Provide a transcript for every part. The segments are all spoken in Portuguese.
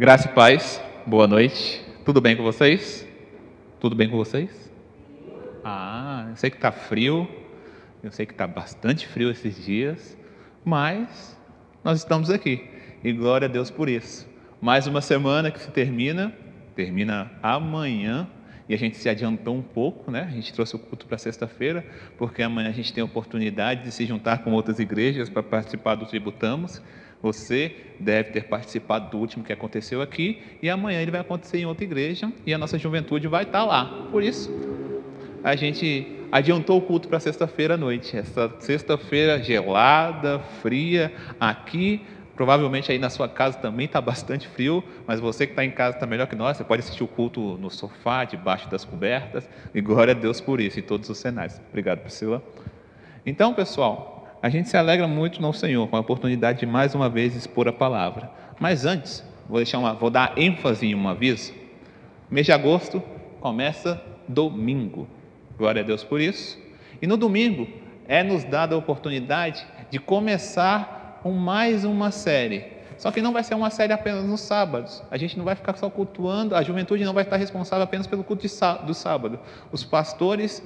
Graça e paz, boa noite. Tudo bem com vocês? Tudo bem com vocês? Ah, eu sei que está frio, eu sei que está bastante frio esses dias, mas nós estamos aqui e glória a Deus por isso. Mais uma semana que se termina, termina amanhã e a gente se adiantou um pouco, né? A gente trouxe o culto para sexta-feira, porque amanhã a gente tem a oportunidade de se juntar com outras igrejas para participar do Tributamos. Você deve ter participado do último que aconteceu aqui, e amanhã ele vai acontecer em outra igreja, e a nossa juventude vai estar lá. Por isso, a gente adiantou o culto para sexta-feira à noite. Essa sexta-feira gelada, fria, aqui Provavelmente aí na sua casa também está bastante frio, mas você que está em casa está melhor que nós. Você pode assistir o culto no sofá, debaixo das cobertas. E glória a Deus por isso, em todos os cenários. Obrigado, Priscila. Então, pessoal, a gente se alegra muito no Senhor com a oportunidade de mais uma vez expor a palavra. Mas antes, vou, deixar uma, vou dar ênfase em um aviso. Mês de agosto começa domingo. Glória a Deus por isso. E no domingo é nos dada a oportunidade de começar com mais uma série. Só que não vai ser uma série apenas nos sábados. A gente não vai ficar só cultuando, a juventude não vai estar responsável apenas pelo culto do sábado. Os pastores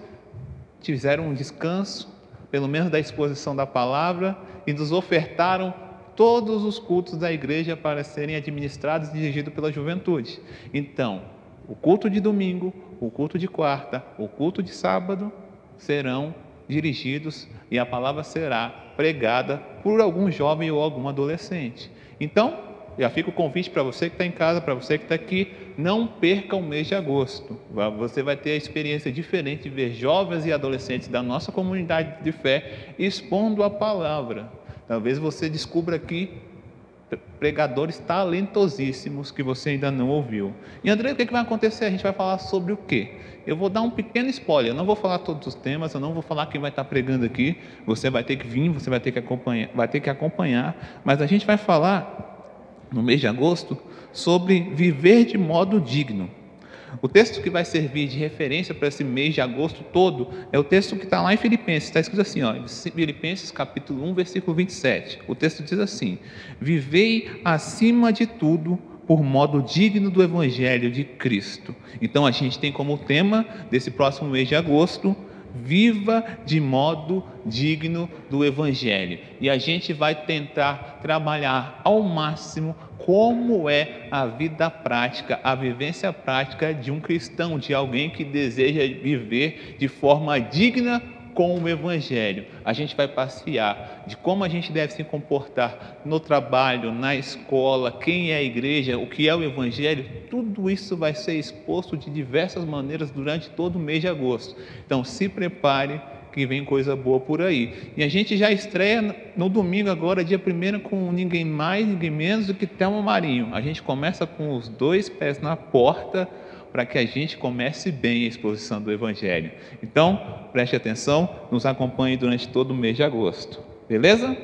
fizeram um descanso, pelo menos da exposição da palavra, e nos ofertaram todos os cultos da igreja para serem administrados e dirigidos pela juventude. Então, o culto de domingo, o culto de quarta, o culto de sábado serão dirigidos e a palavra será pregada por algum jovem ou algum adolescente. Então, já fica o convite para você que está em casa, para você que está aqui, não perca o mês de agosto. Você vai ter a experiência diferente de ver jovens e adolescentes da nossa comunidade de fé expondo a palavra. Talvez você descubra aqui pregadores talentosíssimos que você ainda não ouviu. E André, o que vai acontecer? A gente vai falar sobre o quê? Eu vou dar um pequeno spoiler, eu não vou falar todos os temas, eu não vou falar quem vai estar pregando aqui. Você vai ter que vir, você vai ter que acompanhar, vai ter que acompanhar, mas a gente vai falar no mês de agosto, sobre viver de modo digno. O texto que vai servir de referência para esse mês de agosto todo é o texto que está lá em Filipenses. Está escrito assim, ó, Filipenses capítulo 1, versículo 27. O texto diz assim: Vivei acima de tudo por modo digno do Evangelho de Cristo. Então a gente tem como tema desse próximo mês de agosto viva de modo digno do Evangelho. E a gente vai tentar trabalhar ao máximo como é a vida prática, a vivência prática de um cristão, de alguém que deseja viver de forma digna com o Evangelho. A gente vai passear de como a gente deve se comportar no trabalho, na escola, quem é a igreja, o que é o Evangelho. Tudo isso vai ser exposto de diversas maneiras durante todo o mês de agosto. Então, se prepare que vem coisa boa por aí. E a gente já estreia no domingo agora, dia 1 com ninguém mais, ninguém menos do que Thelma Marinho. A gente começa com os dois pés na porta para que a gente comece bem a exposição do Evangelho. Então, preste atenção, nos acompanhe durante todo o mês de agosto. Beleza?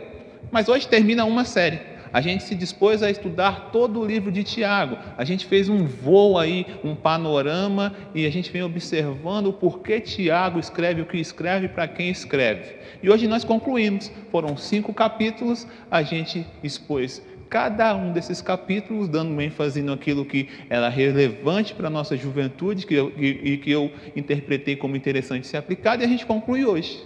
Mas hoje termina uma série. A gente se dispôs a estudar todo o livro de Tiago. A gente fez um voo aí, um panorama, e a gente vem observando o porquê Tiago escreve o que escreve para quem escreve. E hoje nós concluímos. Foram cinco capítulos, a gente expôs cada um desses capítulos, dando ênfase naquilo que era relevante para a nossa juventude que eu, e, e que eu interpretei como interessante ser aplicado, e a gente conclui hoje.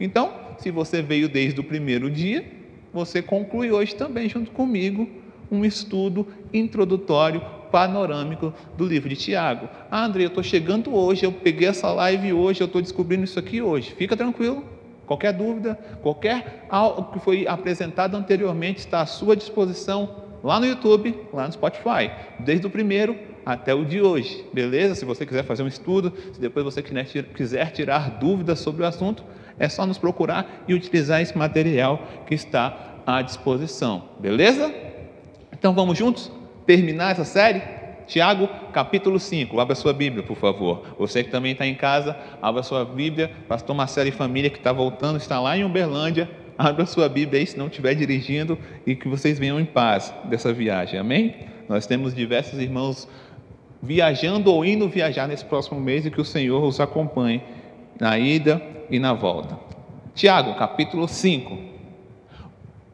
Então, se você veio desde o primeiro dia, você conclui hoje também, junto comigo, um estudo introdutório panorâmico do livro de Tiago. Ah, André, eu estou chegando hoje, eu peguei essa live hoje, eu estou descobrindo isso aqui hoje. Fica tranquilo, Qualquer dúvida, qualquer algo que foi apresentado anteriormente está à sua disposição lá no YouTube, lá no Spotify, desde o primeiro até o de hoje, beleza? Se você quiser fazer um estudo, se depois você quiser tirar dúvidas sobre o assunto, é só nos procurar e utilizar esse material que está à disposição, beleza? Então vamos juntos terminar essa série? Tiago, capítulo 5. Abra sua Bíblia, por favor. Você que também está em casa, abra sua Bíblia. Pastor Marcelo e família que está voltando, está lá em Uberlândia. Abra sua Bíblia aí, se não estiver dirigindo, e que vocês venham em paz dessa viagem. Amém? Nós temos diversos irmãos viajando ou indo viajar nesse próximo mês e que o Senhor os acompanhe na ida e na volta. Tiago, capítulo 5.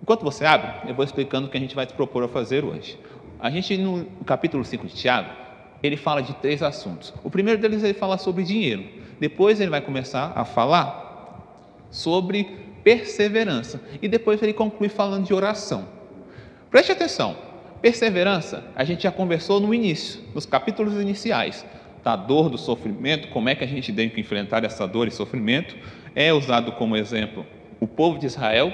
Enquanto você abre, eu vou explicando o que a gente vai te propor a fazer hoje A gente, no capítulo 5 de Tiago, ele fala de três assuntos. O primeiro deles ele fala sobre dinheiro. Depois ele vai começar a falar sobre perseverança. E depois ele conclui falando de oração. Preste atenção. Perseverança, a gente já conversou no início, nos capítulos iniciais, da dor, do sofrimento, como é que a gente tem que enfrentar essa dor e sofrimento. É usado como exemplo o povo de Israel,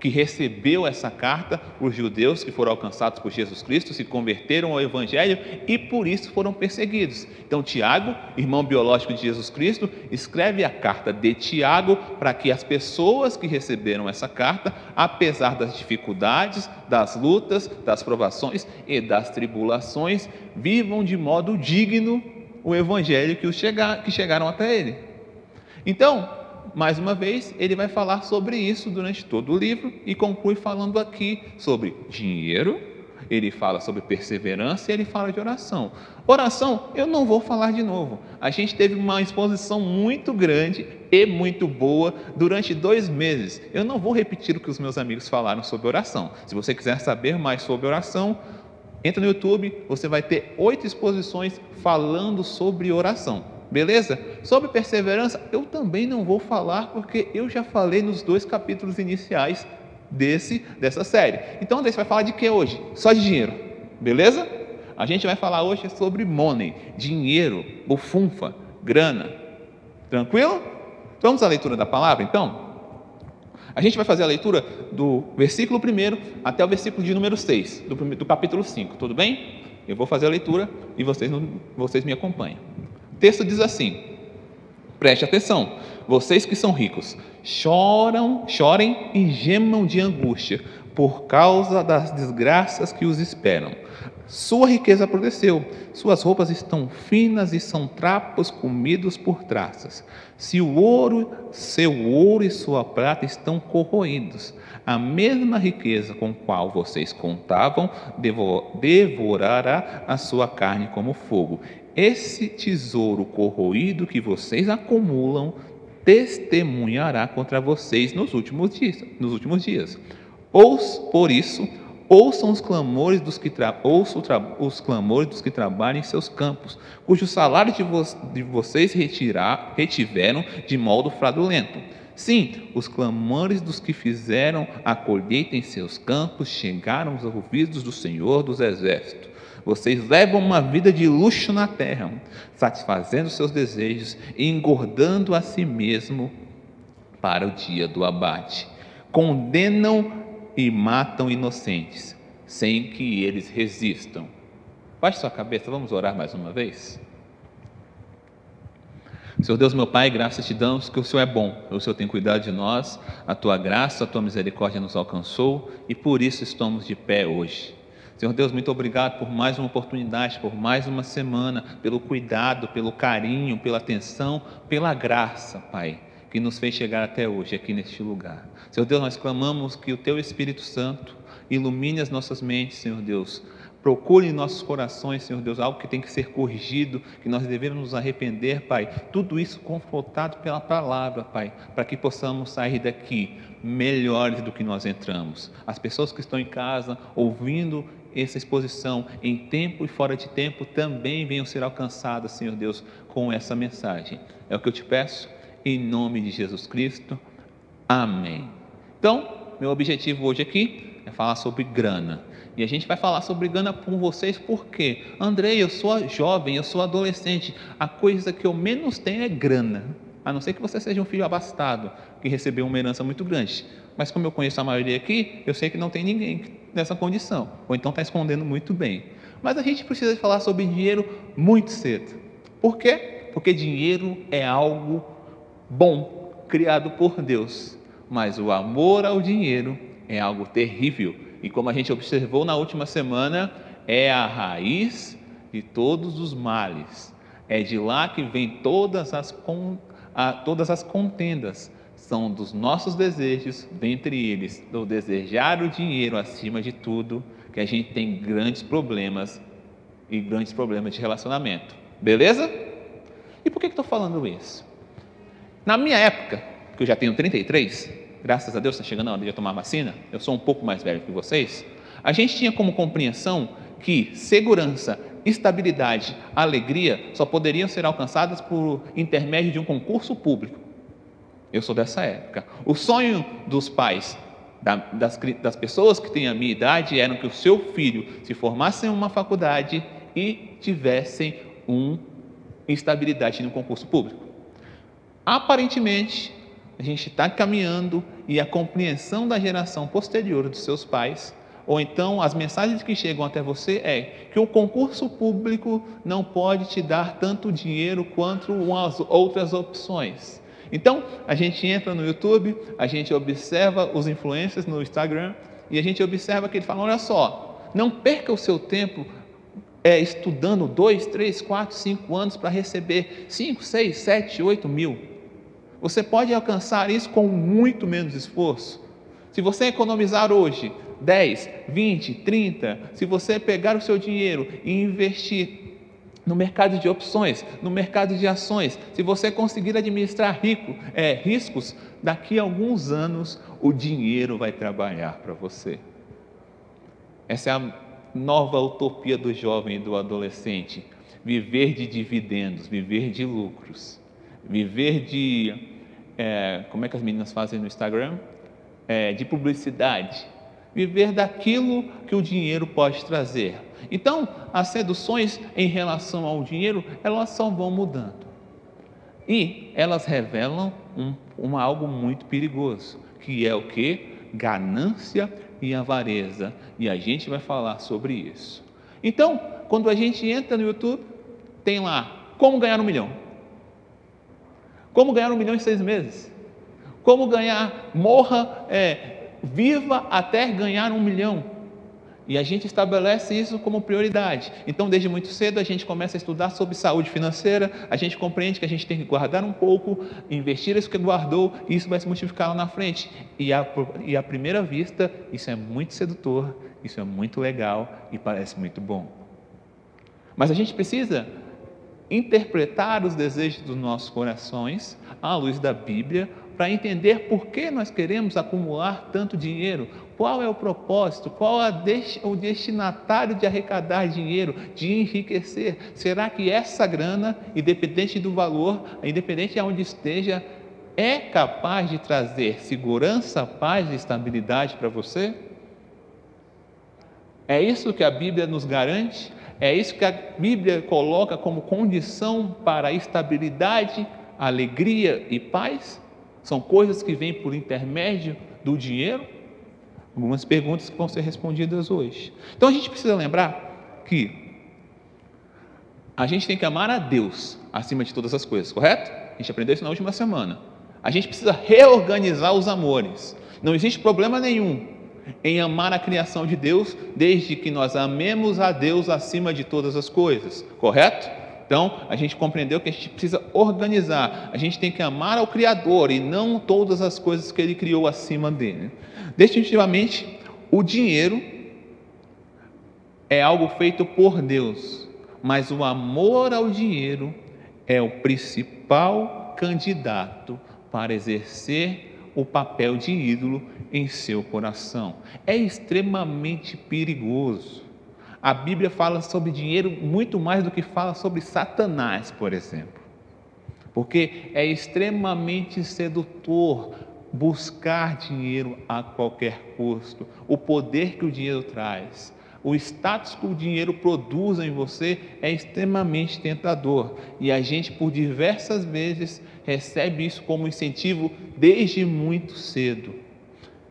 que recebeu essa carta, os judeus que foram alcançados por Jesus Cristo se converteram ao Evangelho e por isso foram perseguidos. Então, Tiago, irmão biológico de Jesus Cristo, escreve a carta de Tiago para que as pessoas que receberam essa carta, apesar das dificuldades, das lutas, das provações e das tribulações, vivam de modo digno o Evangelho que, os chegar, que chegaram até ele. Então, mais uma vez, ele vai falar sobre isso durante todo o livro e conclui falando aqui sobre dinheiro, ele fala sobre perseverança e ele fala de oração. Oração, eu não vou falar de novo. A gente teve uma exposição muito grande e muito boa durante dois meses. Eu não vou repetir o que os meus amigos falaram sobre oração. Se você quiser saber mais sobre oração, entra no YouTube, você vai ter oito exposições falando sobre oração. Beleza? Sobre perseverança, eu também não vou falar porque eu já falei nos dois capítulos iniciais desse dessa série. Então, André, você vai falar de que hoje? Só de dinheiro. Beleza? A gente vai falar hoje sobre money, dinheiro, bufunfa, grana. Tranquilo? Vamos à leitura da palavra, então? A gente vai fazer a leitura do versículo 1 até o versículo de número 6, do, do capítulo 5, tudo bem? Eu vou fazer a leitura e vocês, vocês me acompanham texto diz assim: preste atenção, vocês que são ricos, choram, chorem e gemam de angústia por causa das desgraças que os esperam. Sua riqueza apodreceu, suas roupas estão finas e são trapos comidos por traças. Se o ouro, seu ouro e sua prata estão corroídos, a mesma riqueza com qual vocês contavam devorará a sua carne como fogo, esse tesouro corroído que vocês acumulam testemunhará contra vocês nos últimos dias. Nos últimos dias. Ous, por isso, ouçam os clamores dos que tra... ouçam os clamores dos que trabalham em seus campos, cujo salário de, vo... de vocês retirar... retiveram de modo fraudulento. Sim, os clamores dos que fizeram a colheita em seus campos chegaram aos ouvidos do Senhor dos Exércitos. Vocês levam uma vida de luxo na terra, satisfazendo seus desejos e engordando a si mesmo para o dia do abate. Condenam e matam inocentes, sem que eles resistam. Baixe sua cabeça, vamos orar mais uma vez. Senhor Deus, meu Pai, graças te damos que o Senhor é bom, o Senhor tem cuidado de nós, a tua graça, a tua misericórdia nos alcançou e por isso estamos de pé hoje. Senhor Deus, muito obrigado por mais uma oportunidade, por mais uma semana, pelo cuidado, pelo carinho, pela atenção, pela graça, Pai, que nos fez chegar até hoje aqui neste lugar. Senhor Deus, nós clamamos que o Teu Espírito Santo ilumine as nossas mentes, Senhor Deus. Procure em nossos corações, Senhor Deus, algo que tem que ser corrigido, que nós devemos nos arrepender, Pai. Tudo isso confrontado pela palavra, Pai, para que possamos sair daqui melhores do que nós entramos. As pessoas que estão em casa ouvindo essa exposição em tempo e fora de tempo também venham ser alcançadas, Senhor Deus, com essa mensagem. É o que eu te peço, em nome de Jesus Cristo. Amém. Então, meu objetivo hoje aqui é falar sobre grana. E a gente vai falar sobre grana com vocês porque, Andrei, eu sou jovem, eu sou adolescente, a coisa que eu menos tenho é grana. A não ser que você seja um filho abastado, que recebeu uma herança muito grande. Mas como eu conheço a maioria aqui, eu sei que não tem ninguém nessa condição, ou então está escondendo muito bem. Mas a gente precisa falar sobre dinheiro muito cedo. Por quê? Porque dinheiro é algo bom, criado por Deus. Mas o amor ao dinheiro é algo terrível. E como a gente observou na última semana, é a raiz de todos os males. É de lá que vem todas as, todas as contendas, são dos nossos desejos, dentre eles, do desejar o dinheiro acima de tudo, que a gente tem grandes problemas e grandes problemas de relacionamento. Beleza? E por que estou falando isso? Na minha época, que eu já tenho 33, graças a Deus está chegando a hora de eu tomar vacina, eu sou um pouco mais velho que vocês, a gente tinha como compreensão que segurança, estabilidade, alegria só poderiam ser alcançadas por intermédio de um concurso público. Eu sou dessa época. O sonho dos pais, das, das pessoas que têm a minha idade, era que o seu filho se formasse em uma faculdade e tivessem uma instabilidade no concurso público. Aparentemente, a gente está caminhando e a compreensão da geração posterior dos seus pais, ou então as mensagens que chegam até você é que o concurso público não pode te dar tanto dinheiro quanto as outras opções. Então, a gente entra no YouTube, a gente observa os influencers no Instagram e a gente observa que ele fala: olha só, não perca o seu tempo é, estudando dois, três, quatro, cinco anos para receber cinco, seis, sete, oito mil. Você pode alcançar isso com muito menos esforço. Se você economizar hoje 10, 20, 30, se você pegar o seu dinheiro e investir no mercado de opções, no mercado de ações, se você conseguir administrar rico, é, riscos, daqui a alguns anos o dinheiro vai trabalhar para você. Essa é a nova utopia do jovem e do adolescente: viver de dividendos, viver de lucros, viver de é, como é que as meninas fazem no Instagram? É, de publicidade. Viver daquilo que o dinheiro pode trazer. Então, as seduções em relação ao dinheiro, elas só vão mudando. E elas revelam um, um algo muito perigoso, que é o que? Ganância e avareza. E a gente vai falar sobre isso. Então, quando a gente entra no YouTube, tem lá como ganhar um milhão. Como ganhar um milhão em seis meses? Como ganhar, morra, é, viva até ganhar um milhão? E a gente estabelece isso como prioridade. Então, desde muito cedo, a gente começa a estudar sobre saúde financeira, a gente compreende que a gente tem que guardar um pouco, investir isso que guardou, e isso vai se multiplicar lá na frente. E à, e à primeira vista, isso é muito sedutor, isso é muito legal e parece muito bom. Mas a gente precisa interpretar os desejos dos nossos corações à luz da Bíblia, para entender por que nós queremos acumular tanto dinheiro, qual é o propósito, qual é o destinatário de arrecadar dinheiro, de enriquecer. Será que essa grana, independente do valor, independente de onde esteja, é capaz de trazer segurança, paz e estabilidade para você? É isso que a Bíblia nos garante? É isso que a Bíblia coloca como condição para a estabilidade, alegria e paz? São coisas que vêm por intermédio do dinheiro? Algumas perguntas que vão ser respondidas hoje. Então a gente precisa lembrar que a gente tem que amar a Deus acima de todas as coisas, correto? A gente aprendeu isso na última semana. A gente precisa reorganizar os amores. Não existe problema nenhum em amar a criação de Deus, desde que nós amemos a Deus acima de todas as coisas, correto? Então, a gente compreendeu que a gente precisa organizar, a gente tem que amar ao Criador e não todas as coisas que Ele criou acima dele. Definitivamente, o dinheiro é algo feito por Deus, mas o amor ao dinheiro é o principal candidato para exercer o papel de ídolo em seu coração. É extremamente perigoso. A Bíblia fala sobre dinheiro muito mais do que fala sobre Satanás, por exemplo. Porque é extremamente sedutor buscar dinheiro a qualquer custo, o poder que o dinheiro traz o status que o dinheiro produz em você é extremamente tentador e a gente, por diversas vezes, recebe isso como incentivo desde muito cedo.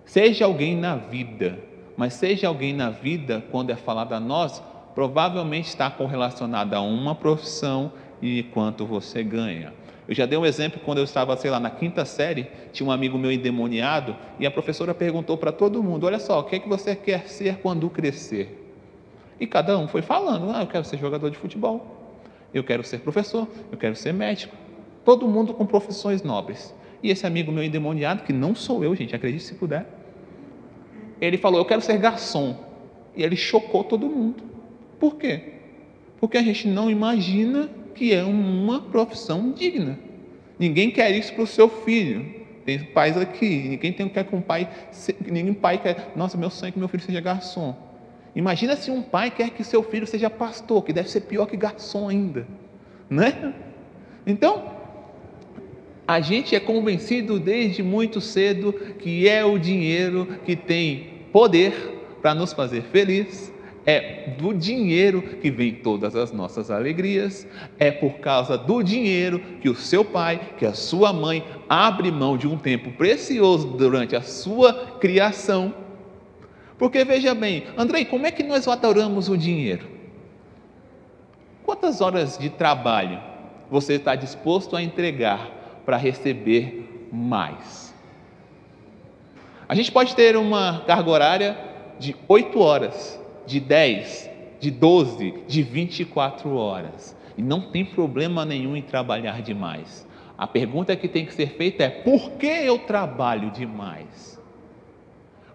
Seja alguém na vida, mas seja alguém na vida, quando é falado a nós, provavelmente está correlacionado a uma profissão e quanto você ganha. Eu já dei um exemplo quando eu estava, sei lá, na quinta série, tinha um amigo meu endemoniado e a professora perguntou para todo mundo: Olha só, o que é que você quer ser quando crescer? E cada um foi falando: ah, eu quero ser jogador de futebol, eu quero ser professor, eu quero ser médico. Todo mundo com profissões nobres. E esse amigo meu endemoniado, que não sou eu, gente, acredite se puder, ele falou: Eu quero ser garçom. E ele chocou todo mundo. Por quê? Porque a gente não imagina que é uma profissão digna. Ninguém quer isso para o seu filho. Tem pais aqui, ninguém tem, quer que um pai, ninguém pai quer, nossa, meu sonho é que meu filho seja garçom. Imagina se um pai quer que seu filho seja pastor, que deve ser pior que garçom ainda, né? Então, a gente é convencido desde muito cedo que é o dinheiro que tem poder para nos fazer feliz, é do dinheiro que vem todas as nossas alegrias, é por causa do dinheiro que o seu pai, que a sua mãe abre mão de um tempo precioso durante a sua criação. Porque veja bem, Andrei, como é que nós adoramos o dinheiro? Quantas horas de trabalho você está disposto a entregar para receber mais. A gente pode ter uma carga horária de 8 horas, de 10, de 12, de 24 horas. E não tem problema nenhum em trabalhar demais. A pergunta que tem que ser feita é: por que eu trabalho demais?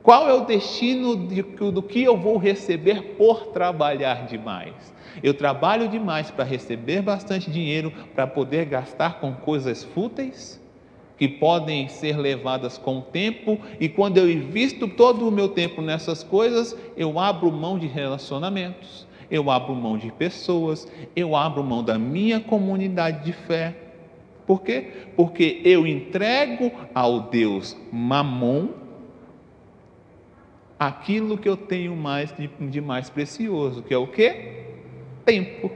Qual é o destino de, do que eu vou receber por trabalhar demais? Eu trabalho demais para receber bastante dinheiro para poder gastar com coisas fúteis que podem ser levadas com o tempo, e quando eu invisto todo o meu tempo nessas coisas, eu abro mão de relacionamentos, eu abro mão de pessoas, eu abro mão da minha comunidade de fé. Por quê? Porque eu entrego ao Deus Mamon aquilo que eu tenho mais de, de mais precioso, que é o quê? Tempo.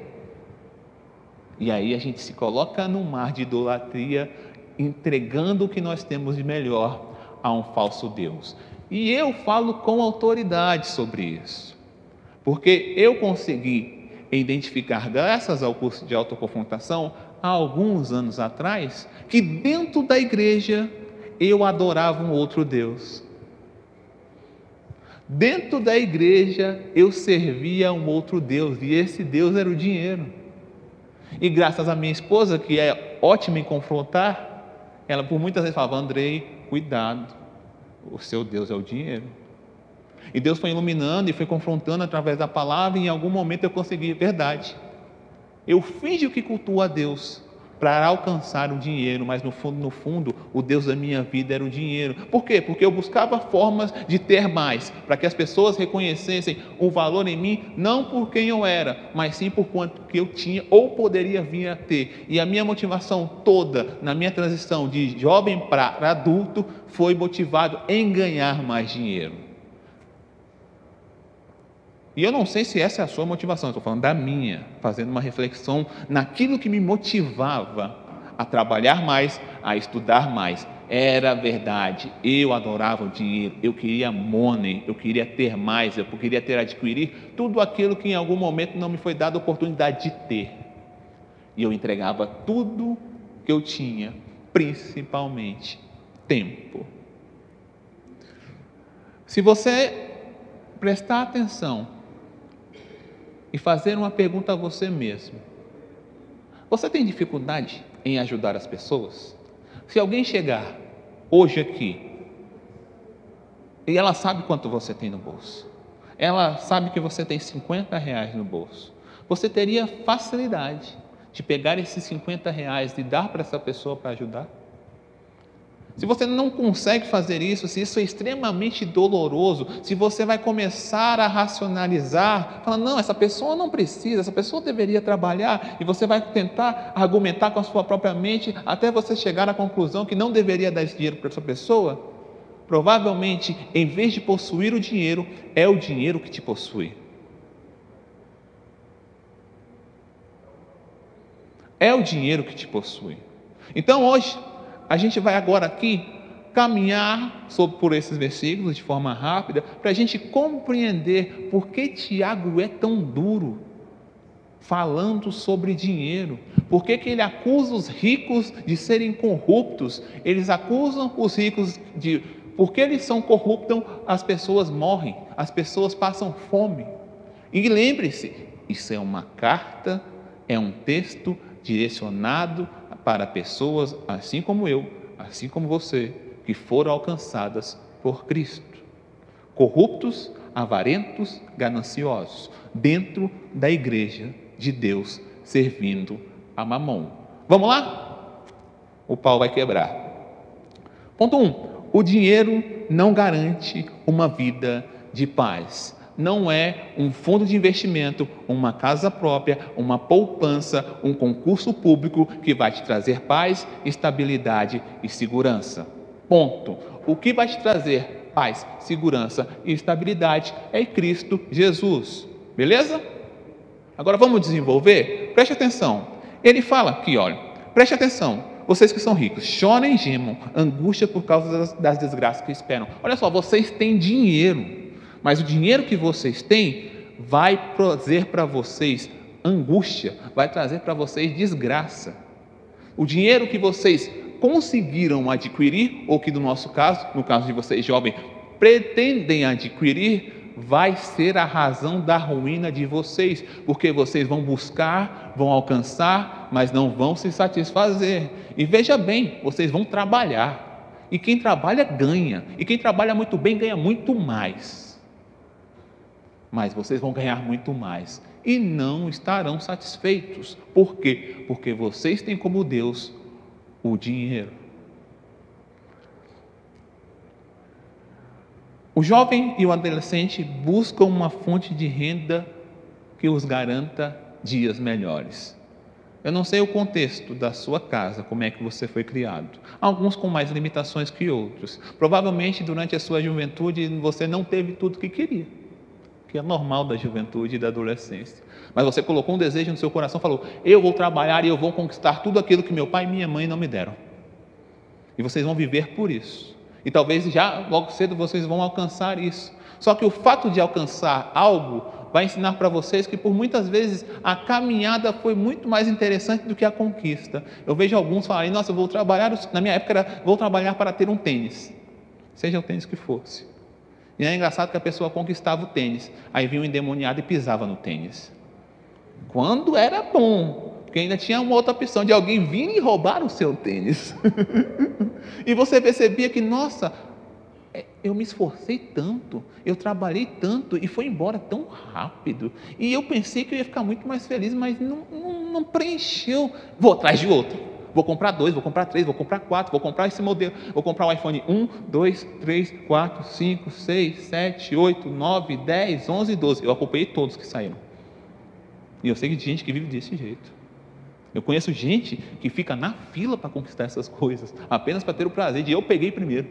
E aí a gente se coloca num mar de idolatria, entregando o que nós temos de melhor a um falso Deus. E eu falo com autoridade sobre isso, porque eu consegui identificar, graças ao curso de autoconfrontação, há alguns anos atrás, que dentro da igreja eu adorava um outro Deus. Dentro da igreja eu servia a um outro Deus e esse Deus era o dinheiro. E graças à minha esposa, que é ótima em confrontar, ela por muitas vezes falava: Andrei, cuidado, o seu Deus é o dinheiro. E Deus foi iluminando e foi confrontando através da palavra, e em algum momento eu consegui, verdade. Eu finjo que cultuo a Deus, para alcançar o dinheiro, mas no fundo, no fundo, o Deus da minha vida era o dinheiro. Por quê? Porque eu buscava formas de ter mais, para que as pessoas reconhecessem o valor em mim, não por quem eu era, mas sim por quanto que eu tinha ou poderia vir a ter. E a minha motivação toda na minha transição de jovem para adulto foi motivado em ganhar mais dinheiro. E eu não sei se essa é a sua motivação, estou falando da minha, fazendo uma reflexão naquilo que me motivava a trabalhar mais, a estudar mais. Era verdade, eu adorava o dinheiro, eu queria money, eu queria ter mais, eu queria ter adquirir tudo aquilo que em algum momento não me foi dada a oportunidade de ter. E eu entregava tudo que eu tinha, principalmente tempo. Se você prestar atenção e fazer uma pergunta a você mesmo: Você tem dificuldade em ajudar as pessoas? Se alguém chegar hoje aqui e ela sabe quanto você tem no bolso, ela sabe que você tem 50 reais no bolso, você teria facilidade de pegar esses 50 reais e dar para essa pessoa para ajudar? Se você não consegue fazer isso, se isso é extremamente doloroso, se você vai começar a racionalizar, falando, não, essa pessoa não precisa, essa pessoa deveria trabalhar, e você vai tentar argumentar com a sua própria mente até você chegar à conclusão que não deveria dar esse dinheiro para essa pessoa, provavelmente, em vez de possuir o dinheiro, é o dinheiro que te possui. É o dinheiro que te possui. Então hoje, a gente vai agora aqui caminhar sobre, por esses versículos de forma rápida, para a gente compreender por que Tiago é tão duro falando sobre dinheiro. Por que, que ele acusa os ricos de serem corruptos? Eles acusam os ricos de. Porque eles são corruptos, as pessoas morrem, as pessoas passam fome. E lembre-se, isso é uma carta, é um texto direcionado para pessoas assim como eu, assim como você, que foram alcançadas por Cristo. Corruptos, avarentos, gananciosos, dentro da igreja de Deus, servindo a mamon. Vamos lá? O pau vai quebrar. Ponto 1. Um, o dinheiro não garante uma vida de paz. Não é um fundo de investimento, uma casa própria, uma poupança, um concurso público que vai te trazer paz, estabilidade e segurança. Ponto. O que vai te trazer paz, segurança e estabilidade é Cristo Jesus. Beleza? Agora vamos desenvolver? Preste atenção. Ele fala aqui, olha, preste atenção. Vocês que são ricos, chorem e gemam, angústia por causa das, das desgraças que esperam. Olha só, vocês têm dinheiro, mas o dinheiro que vocês têm vai trazer para vocês angústia, vai trazer para vocês desgraça. O dinheiro que vocês conseguiram adquirir, ou que no nosso caso, no caso de vocês jovens, pretendem adquirir, vai ser a razão da ruína de vocês, porque vocês vão buscar, vão alcançar, mas não vão se satisfazer. E veja bem, vocês vão trabalhar. E quem trabalha ganha, e quem trabalha muito bem ganha muito mais. Mas vocês vão ganhar muito mais e não estarão satisfeitos. Por quê? Porque vocês têm como Deus o dinheiro. O jovem e o adolescente buscam uma fonte de renda que os garanta dias melhores. Eu não sei o contexto da sua casa, como é que você foi criado. Alguns com mais limitações que outros. Provavelmente durante a sua juventude você não teve tudo o que queria, que é normal da juventude e da adolescência. Mas você colocou um desejo no seu coração, falou: "Eu vou trabalhar e eu vou conquistar tudo aquilo que meu pai e minha mãe não me deram". E vocês vão viver por isso. E talvez já logo cedo vocês vão alcançar isso. Só que o fato de alcançar algo vai ensinar para vocês que por muitas vezes a caminhada foi muito mais interessante do que a conquista. Eu vejo alguns falarem: "Nossa, eu vou trabalhar, na minha época era, vou trabalhar para ter um tênis". Seja o tênis que fosse. E é engraçado que a pessoa conquistava o tênis, aí vinha um endemoniado e pisava no tênis. Quando era bom, porque ainda tinha uma outra opção de alguém vir e roubar o seu tênis. e você percebia que, nossa, é, eu me esforcei tanto, eu trabalhei tanto e foi embora tão rápido. E eu pensei que eu ia ficar muito mais feliz, mas não, não, não preencheu. Vou atrás de outro. Vou comprar dois, vou comprar três, vou comprar quatro, vou comprar esse modelo, vou comprar o iPhone 1, 2, 3, 4, 5, 6, 7, 8, 9, 10, 11, 12. Eu acompanhei todos que saíram. E eu sei que tem gente que vive desse jeito. Eu conheço gente que fica na fila para conquistar essas coisas, apenas para ter o prazer de eu peguei primeiro.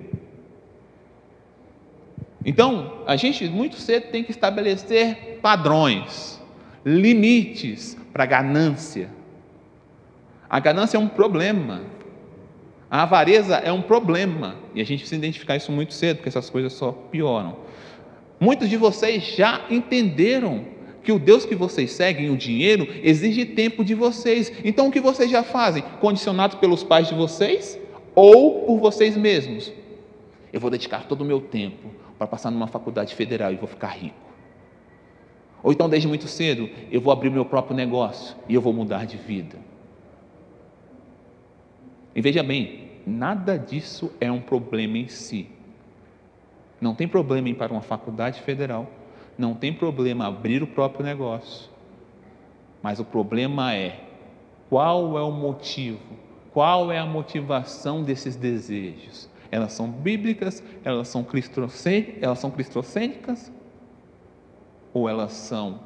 Então, a gente muito cedo tem que estabelecer padrões, limites para ganância. A ganância é um problema. A avareza é um problema. E a gente precisa identificar isso muito cedo, porque essas coisas só pioram. Muitos de vocês já entenderam que o Deus que vocês seguem, o dinheiro, exige tempo de vocês. Então o que vocês já fazem? Condicionados pelos pais de vocês ou por vocês mesmos? Eu vou dedicar todo o meu tempo para passar numa faculdade federal e vou ficar rico. Ou então, desde muito cedo, eu vou abrir meu próprio negócio e eu vou mudar de vida. E veja bem, nada disso é um problema em si. Não tem problema em ir para uma faculdade federal não tem problema abrir o próprio negócio, mas o problema é qual é o motivo, qual é a motivação desses desejos. Elas são bíblicas, elas são, elas são cristocêntricas ou elas são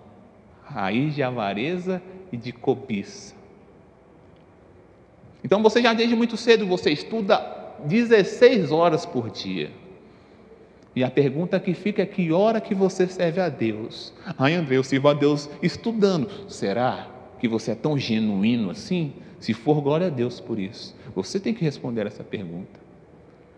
raiz de avareza e de cobiça? Então você já desde muito cedo você estuda 16 horas por dia. E a pergunta que fica é que hora que você serve a Deus? Ai, André, eu sirvo a Deus estudando. Será que você é tão genuíno assim? Se for, glória a Deus por isso. Você tem que responder essa pergunta.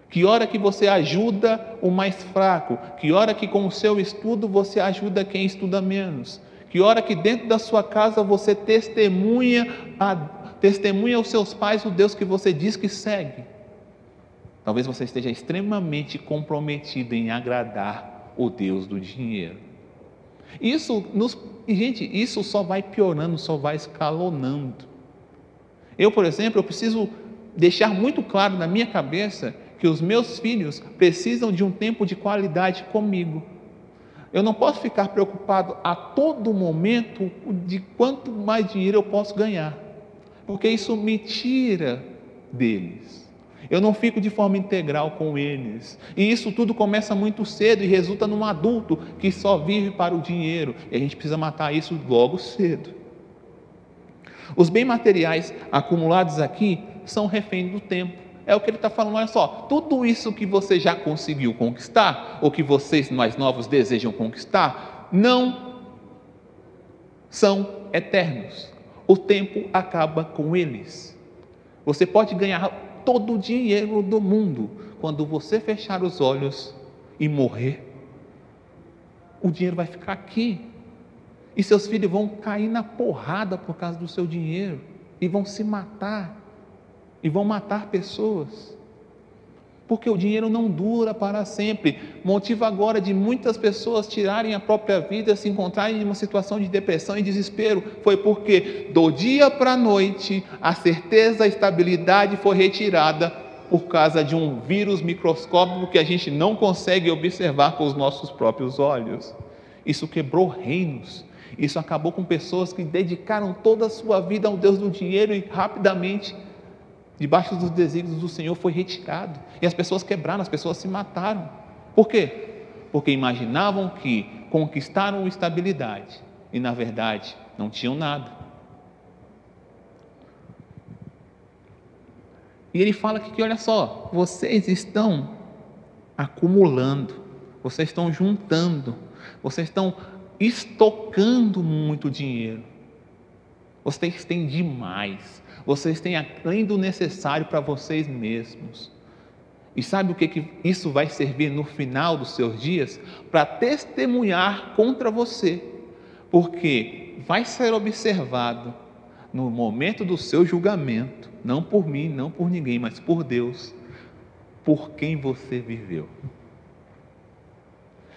Que hora que você ajuda o mais fraco? Que hora que com o seu estudo você ajuda quem estuda menos? Que hora que dentro da sua casa você testemunha, a, testemunha aos seus pais o Deus que você diz que segue? Talvez você esteja extremamente comprometido em agradar o Deus do dinheiro. Isso nos, gente, isso só vai piorando, só vai escalonando. Eu, por exemplo, eu preciso deixar muito claro na minha cabeça que os meus filhos precisam de um tempo de qualidade comigo. Eu não posso ficar preocupado a todo momento de quanto mais dinheiro eu posso ganhar, porque isso me tira deles. Eu não fico de forma integral com eles. E isso tudo começa muito cedo e resulta num adulto que só vive para o dinheiro. E a gente precisa matar isso logo cedo. Os bens materiais acumulados aqui são reféns do tempo. É o que ele está falando, olha só, tudo isso que você já conseguiu conquistar, ou que vocês mais novos desejam conquistar, não são eternos. O tempo acaba com eles. Você pode ganhar todo o dinheiro do mundo. Quando você fechar os olhos e morrer, o dinheiro vai ficar aqui. E seus filhos vão cair na porrada por causa do seu dinheiro. E vão se matar. E vão matar pessoas. Porque o dinheiro não dura para sempre. Motivo agora de muitas pessoas tirarem a própria vida, se encontrarem em uma situação de depressão e desespero, foi porque do dia para a noite a certeza, a estabilidade foi retirada por causa de um vírus microscópico que a gente não consegue observar com os nossos próprios olhos. Isso quebrou reinos. Isso acabou com pessoas que dedicaram toda a sua vida ao Deus do dinheiro e rapidamente debaixo dos desígnios do Senhor foi retirado. E as pessoas quebraram, as pessoas se mataram. Por quê? Porque imaginavam que conquistaram estabilidade e, na verdade, não tinham nada. E ele fala que, olha só, vocês estão acumulando, vocês estão juntando, vocês estão estocando muito dinheiro. Vocês têm demais. Vocês têm além do necessário para vocês mesmos. E sabe o que, que isso vai servir no final dos seus dias? Para testemunhar contra você, porque vai ser observado no momento do seu julgamento, não por mim, não por ninguém, mas por Deus, por quem você viveu.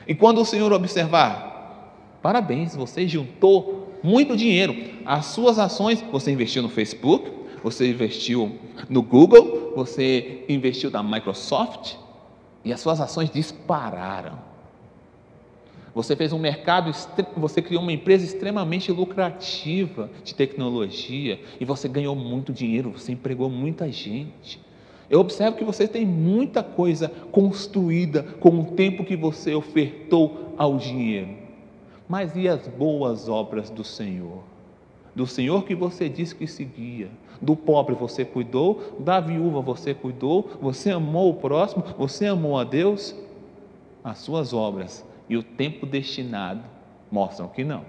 E quando o Senhor observar, parabéns, você juntou muito dinheiro. As suas ações, você investiu no Facebook, você investiu no Google, você investiu na Microsoft e as suas ações dispararam. Você fez um mercado, você criou uma empresa extremamente lucrativa de tecnologia e você ganhou muito dinheiro, você empregou muita gente. Eu observo que você tem muita coisa construída com o tempo que você ofertou ao dinheiro. Mas e as boas obras do Senhor? Do Senhor que você disse que seguia, do pobre você cuidou, da viúva você cuidou, você amou o próximo, você amou a Deus. As suas obras e o tempo destinado mostram que não.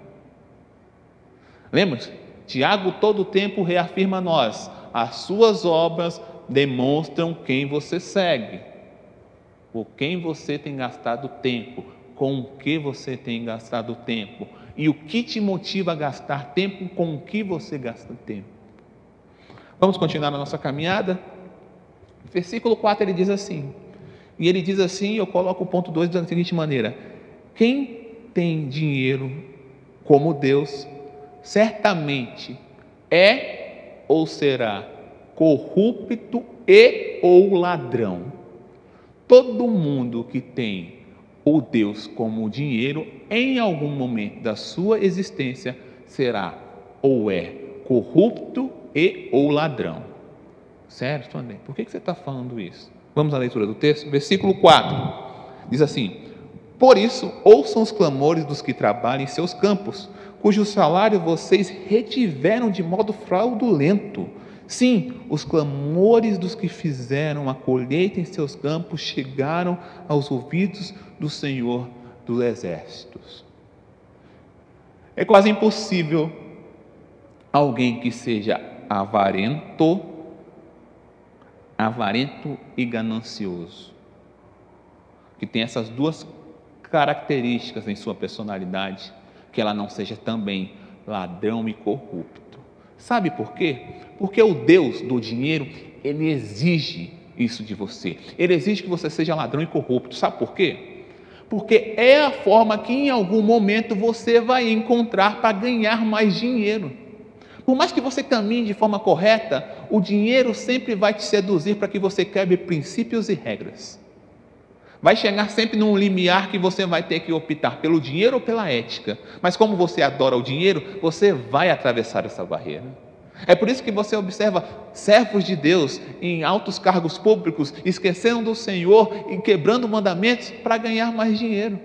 Lembra? Tiago todo o tempo reafirma a nós: as suas obras demonstram quem você segue, por quem você tem gastado tempo, com o que você tem gastado tempo e o que te motiva a gastar tempo com o que você gasta tempo. Vamos continuar na nossa caminhada? Versículo 4 ele diz assim, e ele diz assim, eu coloco o ponto 2 da seguinte maneira: Quem tem dinheiro como Deus, certamente é ou será corrupto e ou ladrão. Todo mundo que tem o Deus como dinheiro, em algum momento da sua existência, será ou é corrupto e ou ladrão. Certo, André? Por que você está falando isso? Vamos à leitura do texto, versículo 4. Diz assim: Por isso, ouçam os clamores dos que trabalham em seus campos, cujo salário vocês retiveram de modo fraudulento. Sim, os clamores dos que fizeram a colheita em seus campos chegaram aos ouvidos do Senhor dos Exércitos. É quase impossível alguém que seja avarento, avarento e ganancioso, que tem essas duas características em sua personalidade, que ela não seja também ladrão e corrupto. Sabe por quê? Porque o Deus do dinheiro, ele exige isso de você. Ele exige que você seja ladrão e corrupto. Sabe por quê? Porque é a forma que em algum momento você vai encontrar para ganhar mais dinheiro. Por mais que você caminhe de forma correta, o dinheiro sempre vai te seduzir para que você quebre princípios e regras. Vai chegar sempre num limiar que você vai ter que optar pelo dinheiro ou pela ética. Mas como você adora o dinheiro, você vai atravessar essa barreira. É por isso que você observa servos de Deus em altos cargos públicos, esquecendo do Senhor e quebrando mandamentos para ganhar mais dinheiro.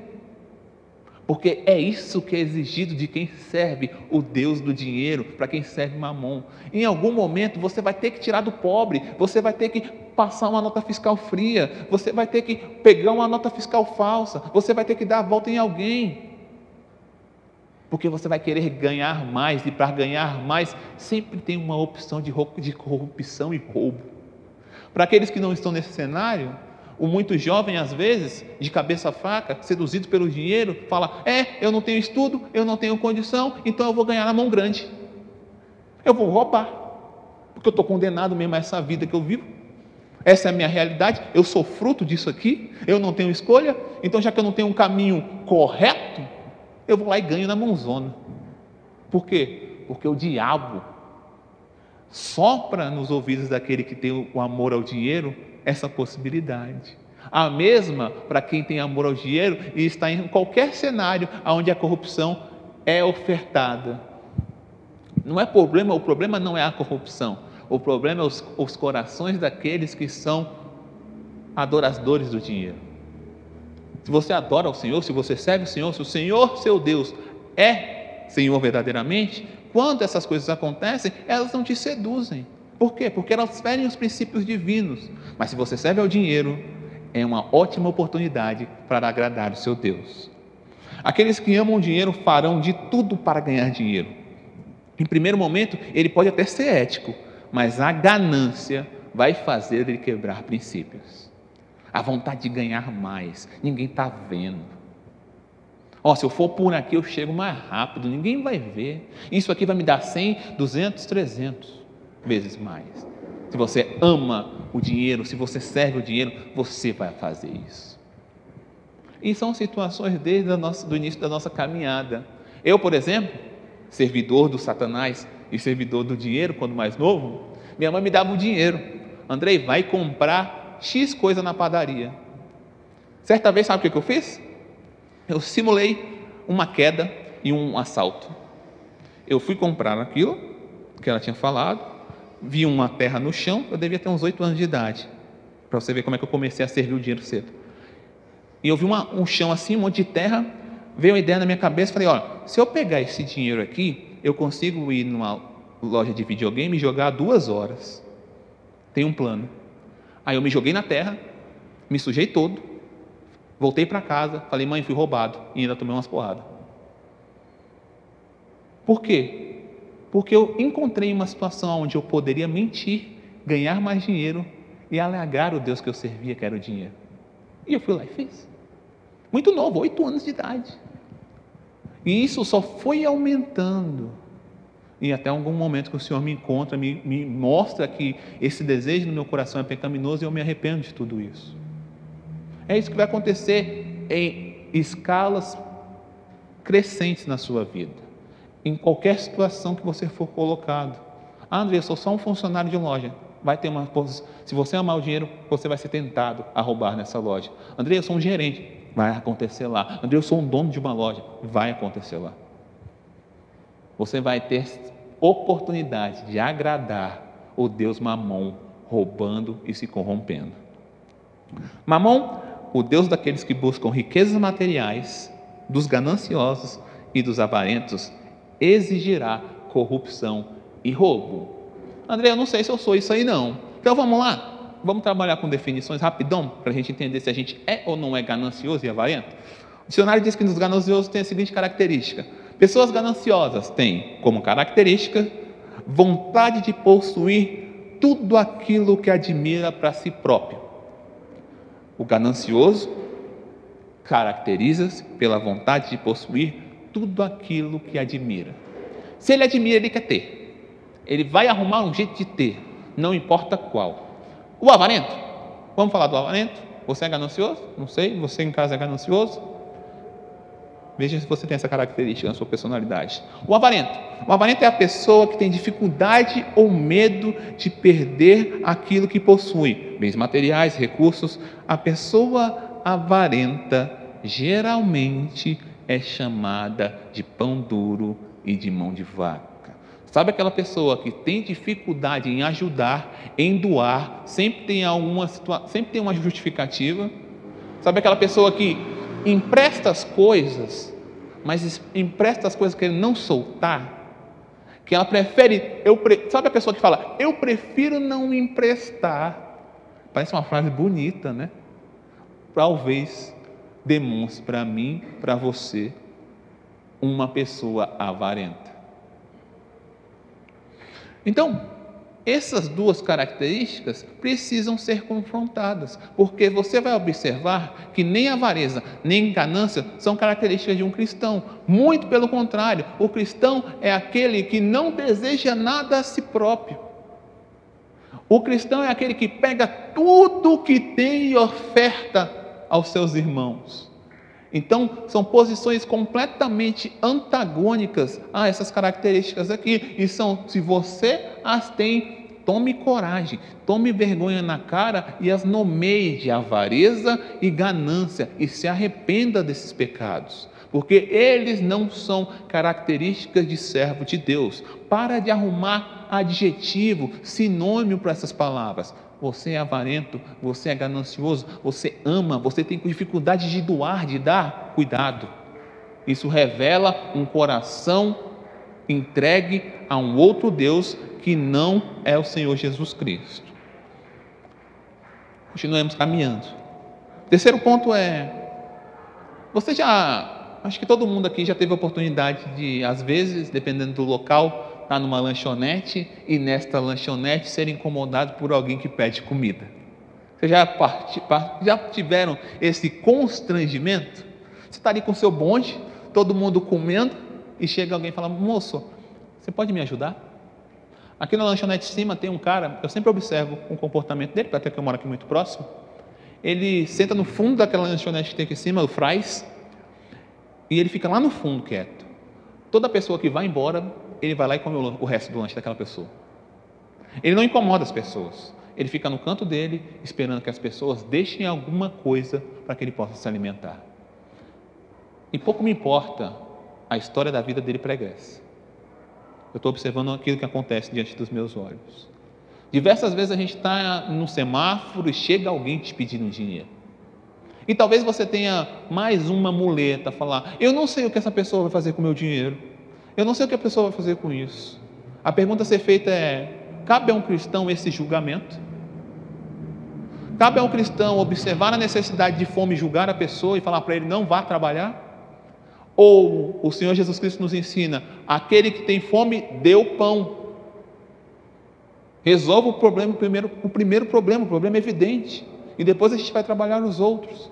Porque é isso que é exigido de quem serve o Deus do dinheiro, para quem serve Mamon. Em algum momento você vai ter que tirar do pobre, você vai ter que passar uma nota fiscal fria, você vai ter que pegar uma nota fiscal falsa, você vai ter que dar a volta em alguém. Porque você vai querer ganhar mais, e para ganhar mais, sempre tem uma opção de corrupção e roubo. Para aqueles que não estão nesse cenário, o muito jovem, às vezes, de cabeça fraca, seduzido pelo dinheiro, fala: É, eu não tenho estudo, eu não tenho condição, então eu vou ganhar na mão grande. Eu vou roubar, porque eu estou condenado mesmo a essa vida que eu vivo. Essa é a minha realidade, eu sou fruto disso aqui, eu não tenho escolha, então já que eu não tenho um caminho correto, eu vou lá e ganho na mãozona. Por quê? Porque o diabo sopra nos ouvidos daquele que tem o amor ao dinheiro essa possibilidade. A mesma para quem tem amor ao dinheiro e está em qualquer cenário onde a corrupção é ofertada. Não é problema, o problema não é a corrupção, o problema é os, os corações daqueles que são adoradores do dinheiro. Se você adora o Senhor, se você serve o Senhor, se o Senhor, seu Deus, é Senhor verdadeiramente, quando essas coisas acontecem, elas não te seduzem. Por quê? Porque elas ferem os princípios divinos. Mas se você serve ao dinheiro, é uma ótima oportunidade para agradar o seu Deus. Aqueles que amam o dinheiro farão de tudo para ganhar dinheiro. Em primeiro momento, ele pode até ser ético, mas a ganância vai fazer ele quebrar princípios. A vontade de ganhar mais, ninguém está vendo. Ó, oh, se eu for por aqui, eu chego mais rápido, ninguém vai ver. Isso aqui vai me dar 100, 200, 300 vezes mais. Se você ama o dinheiro, se você serve o dinheiro, você vai fazer isso. E são situações desde o do início da nossa caminhada. Eu, por exemplo, servidor do Satanás e servidor do dinheiro, quando mais novo, minha mãe me dava o dinheiro. Andrei, vai comprar X coisa na padaria. Certa vez, sabe o que eu fiz? Eu simulei uma queda e um assalto. Eu fui comprar aquilo que ela tinha falado, vi uma terra no chão, eu devia ter uns oito anos de idade, para você ver como é que eu comecei a servir o dinheiro cedo. E eu vi uma, um chão assim, um monte de terra, veio uma ideia na minha cabeça, falei, olha, se eu pegar esse dinheiro aqui, eu consigo ir numa loja de videogame e jogar duas horas. Tem um plano. Aí eu me joguei na terra, me sujei todo, voltei para casa, falei, mãe, fui roubado, e ainda tomei umas porradas. Por quê? Porque eu encontrei uma situação onde eu poderia mentir, ganhar mais dinheiro e alegar o Deus que eu servia, que era o dinheiro. E eu fui lá e fiz. Muito novo, oito anos de idade. E isso só foi aumentando. E até algum momento que o Senhor me encontra, me, me mostra que esse desejo no meu coração é pecaminoso e eu me arrependo de tudo isso. É isso que vai acontecer em escalas crescentes na sua vida em qualquer situação que você for colocado. Ah, André, eu sou só um funcionário de loja. Vai ter uma se você amar o dinheiro, você vai ser tentado a roubar nessa loja. André, eu sou um gerente. Vai acontecer lá. André, eu sou um dono de uma loja. Vai acontecer lá. Você vai ter oportunidade de agradar o Deus Mamon, roubando e se corrompendo. Mamon, o Deus daqueles que buscam riquezas materiais, dos gananciosos e dos avarentos, exigirá corrupção e roubo. André, eu não sei se eu sou isso aí não. Então vamos lá. Vamos trabalhar com definições rapidão para a gente entender se a gente é ou não é ganancioso e avarento. O dicionário diz que nos gananciosos tem a seguinte característica: pessoas gananciosas têm como característica vontade de possuir tudo aquilo que admira para si próprio. O ganancioso caracteriza-se pela vontade de possuir tudo aquilo que admira. Se ele admira, ele quer ter. Ele vai arrumar um jeito de ter, não importa qual. O avarento, vamos falar do avarento? Você é ganancioso? Não sei, você em casa é ganancioso? Veja se você tem essa característica na sua personalidade. O avarento. O avarento é a pessoa que tem dificuldade ou medo de perder aquilo que possui, bens materiais, recursos. A pessoa avarenta geralmente é chamada de pão duro e de mão de vaca. Sabe aquela pessoa que tem dificuldade em ajudar, em doar, sempre tem alguma sempre tem uma justificativa? Sabe aquela pessoa que empresta as coisas, mas empresta as coisas que ele não soltar? Que ela prefere, eu, sabe a pessoa que fala, eu prefiro não emprestar. Parece uma frase bonita, né? Talvez demonstre para mim, para você, uma pessoa avarenta. Então, essas duas características precisam ser confrontadas, porque você vai observar que nem avareza, nem ganância são características de um cristão. Muito pelo contrário, o cristão é aquele que não deseja nada a si próprio. O cristão é aquele que pega tudo o que tem e oferta aos seus irmãos. Então, são posições completamente antagônicas a essas características aqui. E são, se você as tem, tome coragem, tome vergonha na cara e as nomeie de avareza e ganância e se arrependa desses pecados. Porque eles não são características de servo de Deus. Para de arrumar adjetivo, sinônimo para essas palavras você é avarento, você é ganancioso, você ama, você tem dificuldade de doar, de dar, cuidado. Isso revela um coração entregue a um outro Deus que não é o Senhor Jesus Cristo. Continuemos caminhando. Terceiro ponto é: você já, acho que todo mundo aqui já teve a oportunidade de, às vezes, dependendo do local, estar tá numa lanchonete e nesta lanchonete ser incomodado por alguém que pede comida. Vocês já, já tiveram esse constrangimento? Você está ali com seu bonde, todo mundo comendo, e chega alguém e fala: Moço, você pode me ajudar? Aqui na lanchonete de cima tem um cara, eu sempre observo o comportamento dele, até que eu moro aqui muito próximo. Ele senta no fundo daquela lanchonete que tem aqui em cima, o Fries, e ele fica lá no fundo quieto. Toda pessoa que vai embora, ele vai lá e come o resto do lanche daquela pessoa. Ele não incomoda as pessoas. Ele fica no canto dele, esperando que as pessoas deixem alguma coisa para que ele possa se alimentar. E pouco me importa a história da vida dele pregressa. Eu estou observando aquilo que acontece diante dos meus olhos. Diversas vezes a gente está no semáforo e chega alguém te pedindo dinheiro. E talvez você tenha mais uma muleta a falar: Eu não sei o que essa pessoa vai fazer com o meu dinheiro. Eu não sei o que a pessoa vai fazer com isso. A pergunta a ser feita é: cabe a um cristão esse julgamento? Cabe a um cristão observar a necessidade de fome julgar a pessoa e falar para ele não vá trabalhar? Ou o Senhor Jesus Cristo nos ensina: aquele que tem fome, dê o pão. Resolva o problema primeiro, o primeiro problema, o problema é evidente, e depois a gente vai trabalhar nos outros.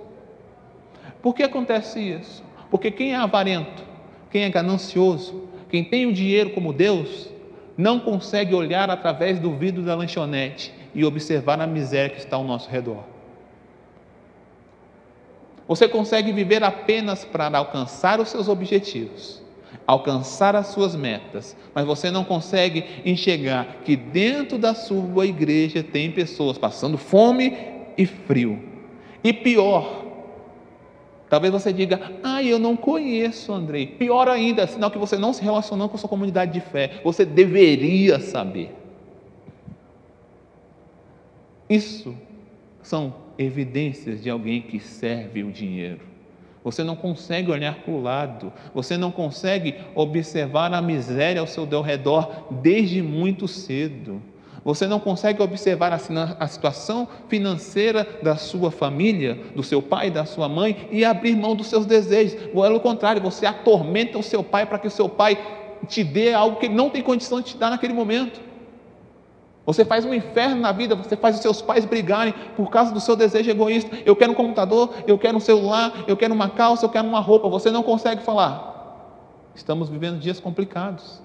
Por que acontece isso? Porque quem é avarento, quem é ganancioso, quem tem o dinheiro como Deus, não consegue olhar através do vidro da lanchonete e observar a miséria que está ao nosso redor. Você consegue viver apenas para alcançar os seus objetivos, alcançar as suas metas, mas você não consegue enxergar que dentro da sua igreja tem pessoas passando fome e frio. E pior, Talvez você diga, ah, eu não conheço, Andrei. Pior ainda, sinal que você não se relacionou com a sua comunidade de fé. Você deveria saber. Isso são evidências de alguém que serve o dinheiro. Você não consegue olhar para o lado, você não consegue observar a miséria ao seu redor desde muito cedo. Você não consegue observar a situação financeira da sua família, do seu pai da sua mãe e abrir mão dos seus desejos. Pelo contrário, você atormenta o seu pai para que o seu pai te dê algo que ele não tem condição de te dar naquele momento. Você faz um inferno na vida, você faz os seus pais brigarem por causa do seu desejo egoísta. Eu quero um computador, eu quero um celular, eu quero uma calça, eu quero uma roupa. Você não consegue falar. Estamos vivendo dias complicados.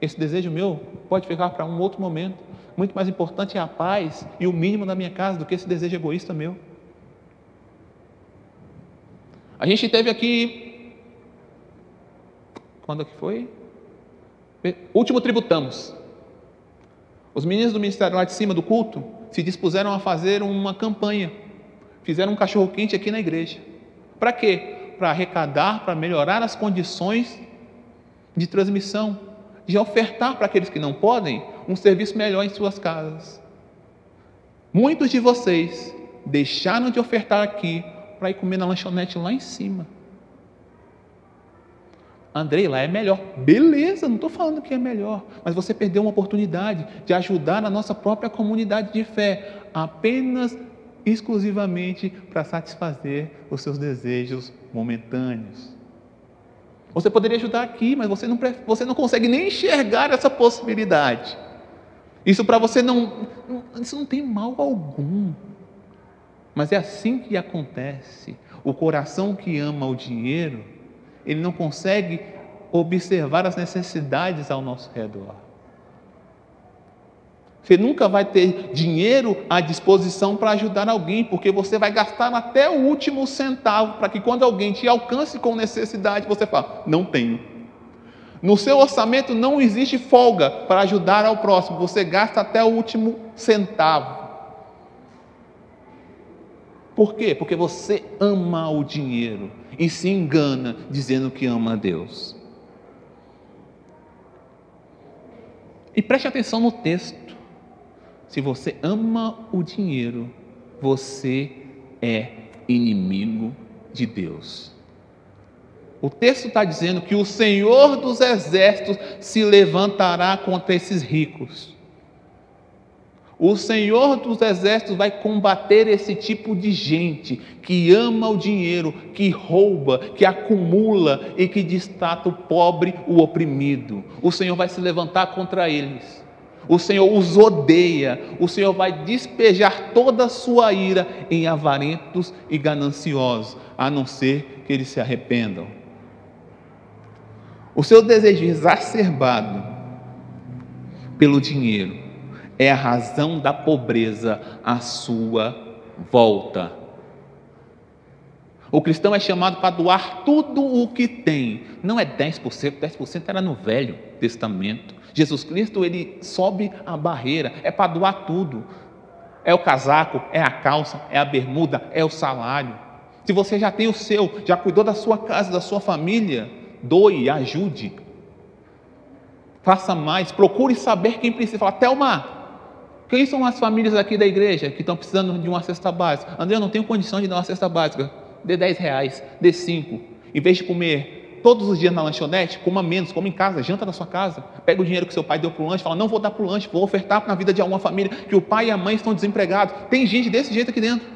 Esse desejo meu pode ficar para um outro momento. Muito mais importante é a paz e o mínimo da minha casa do que esse desejo egoísta meu. A gente teve aqui. Quando que foi? Último tributamos. Os meninos do ministério lá de cima do culto se dispuseram a fazer uma campanha. Fizeram um cachorro quente aqui na igreja. Para quê? Para arrecadar, para melhorar as condições de transmissão de ofertar para aqueles que não podem um serviço melhor em suas casas. Muitos de vocês deixaram de ofertar aqui para ir comer na lanchonete lá em cima. Andrei, lá é melhor. Beleza, não estou falando que é melhor, mas você perdeu uma oportunidade de ajudar a nossa própria comunidade de fé, apenas, exclusivamente para satisfazer os seus desejos momentâneos. Você poderia ajudar aqui, mas você não, você não consegue nem enxergar essa possibilidade. Isso para você não, isso não tem mal algum. Mas é assim que acontece. O coração que ama o dinheiro, ele não consegue observar as necessidades ao nosso redor. Você nunca vai ter dinheiro à disposição para ajudar alguém, porque você vai gastar até o último centavo para que quando alguém te alcance com necessidade, você fala: não tenho. No seu orçamento não existe folga para ajudar ao próximo, você gasta até o último centavo. Por quê? Porque você ama o dinheiro e se engana dizendo que ama a Deus. E preste atenção no texto. Se você ama o dinheiro, você é inimigo de Deus. O texto está dizendo que o Senhor dos exércitos se levantará contra esses ricos. O Senhor dos Exércitos vai combater esse tipo de gente que ama o dinheiro, que rouba, que acumula e que destata o pobre, o oprimido. O Senhor vai se levantar contra eles. O Senhor os odeia. O Senhor vai despejar toda a sua ira em avarentos e gananciosos, a não ser que eles se arrependam. O seu desejo exacerbado pelo dinheiro é a razão da pobreza à sua volta. O cristão é chamado para doar tudo o que tem, não é 10%, 10% era no Velho Testamento. Jesus Cristo, ele sobe a barreira, é para doar tudo. É o casaco, é a calça, é a bermuda, é o salário. Se você já tem o seu, já cuidou da sua casa, da sua família, doe, ajude. Faça mais, procure saber quem precisa. Fala, Thelma, quem são as famílias aqui da igreja que estão precisando de uma cesta básica? André, eu não tenho condição de dar uma cesta básica. Dê 10 reais, dê 5. Em vez de comer todos os dias na lanchonete, coma menos, coma em casa, janta na sua casa. Pega o dinheiro que seu pai deu para o lanche, fala, não vou dar para o lanche, vou ofertar na vida de alguma família, que o pai e a mãe estão desempregados. Tem gente desse jeito aqui dentro.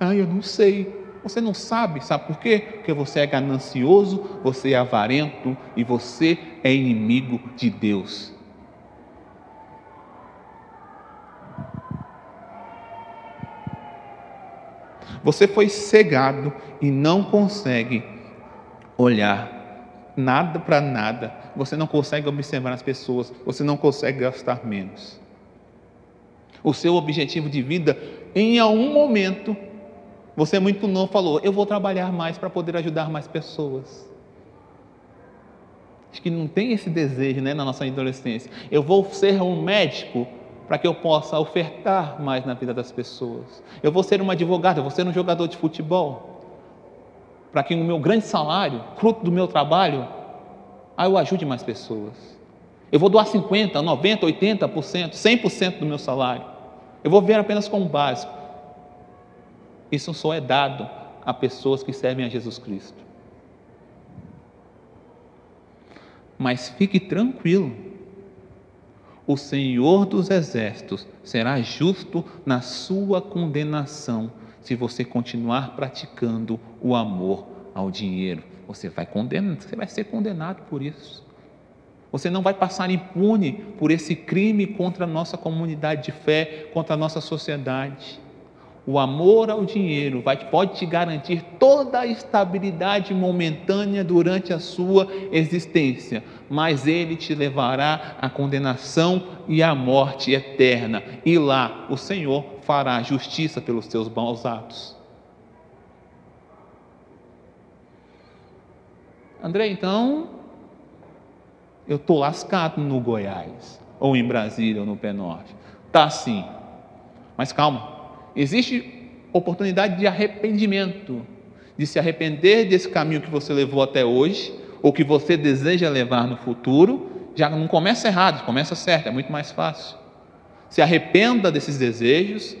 Ah, eu não sei. Você não sabe, sabe por quê? Porque você é ganancioso, você é avarento e você é inimigo de Deus. Você foi cegado e não consegue olhar nada para nada. Você não consegue observar as pessoas. Você não consegue gastar menos. O seu objetivo de vida, em algum momento, você muito não falou: Eu vou trabalhar mais para poder ajudar mais pessoas. Acho que não tem esse desejo né, na nossa adolescência. Eu vou ser um médico para que eu possa ofertar mais na vida das pessoas. Eu vou ser um advogado, eu vou ser um jogador de futebol, para que o meu grande salário, fruto do meu trabalho, aí eu ajude mais pessoas. Eu vou doar 50, 90, 80%, 100% do meu salário. Eu vou ver apenas como básico. Isso só é dado a pessoas que servem a Jesus Cristo. Mas fique tranquilo, o Senhor dos Exércitos será justo na sua condenação se você continuar praticando o amor ao dinheiro. Você vai condenar, você vai ser condenado por isso. Você não vai passar impune por esse crime contra a nossa comunidade de fé, contra a nossa sociedade. O amor ao dinheiro vai, pode te garantir toda a estabilidade momentânea durante a sua existência, mas ele te levará à condenação e à morte eterna. E lá o Senhor fará justiça pelos teus maus atos. André, então, eu estou lascado no Goiás, ou em Brasília, ou no Pé Norte. Tá sim. Mas calma, Existe oportunidade de arrependimento, de se arrepender desse caminho que você levou até hoje, ou que você deseja levar no futuro, Já não começa errado, começa certo, é muito mais fácil. Se arrependa desses desejos,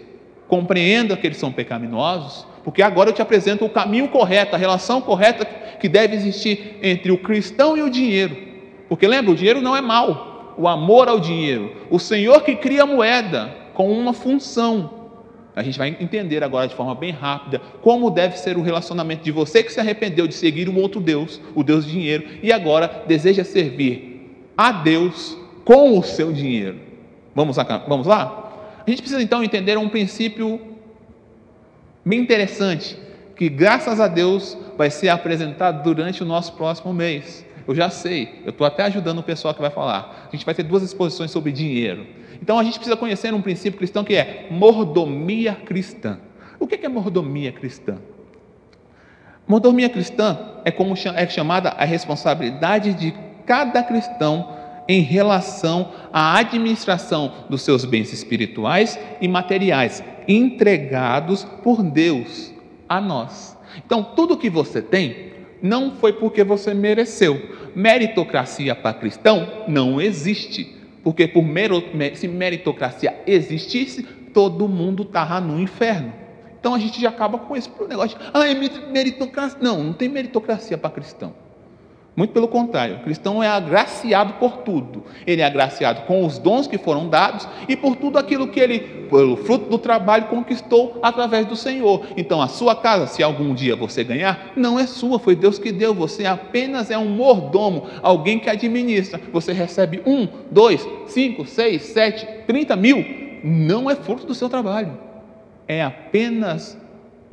compreenda que eles são pecaminosos, porque agora eu te apresento o caminho correto, a relação correta que deve existir entre o cristão e o dinheiro. Porque lembra, o dinheiro não é mal, o amor ao dinheiro. O Senhor que cria a moeda com uma função. A gente vai entender agora de forma bem rápida como deve ser o relacionamento de você que se arrependeu de seguir um outro Deus, o Deus do dinheiro, e agora deseja servir a Deus com o seu dinheiro. Vamos lá? Vamos lá? A gente precisa então entender um princípio bem interessante, que graças a Deus vai ser apresentado durante o nosso próximo mês. Eu já sei, eu estou até ajudando o pessoal que vai falar. A gente vai ter duas exposições sobre dinheiro. Então a gente precisa conhecer um princípio cristão que é mordomia cristã. O que é mordomia cristã? Mordomia cristã é como é chamada a responsabilidade de cada cristão em relação à administração dos seus bens espirituais e materiais entregados por Deus a nós. Então, tudo que você tem não foi porque você mereceu. Meritocracia para cristão não existe. Porque por se meritocracia existisse, todo mundo estava no inferno. Então a gente já acaba com esse negócio de, ah, é meritocracia. Não, não tem meritocracia para cristão. Muito pelo contrário, o cristão é agraciado por tudo. Ele é agraciado com os dons que foram dados e por tudo aquilo que ele, pelo fruto do trabalho, conquistou através do Senhor. Então, a sua casa, se algum dia você ganhar, não é sua, foi Deus que deu. Você apenas é um mordomo, alguém que administra. Você recebe um, dois, cinco, seis, sete, trinta mil. Não é fruto do seu trabalho, é apenas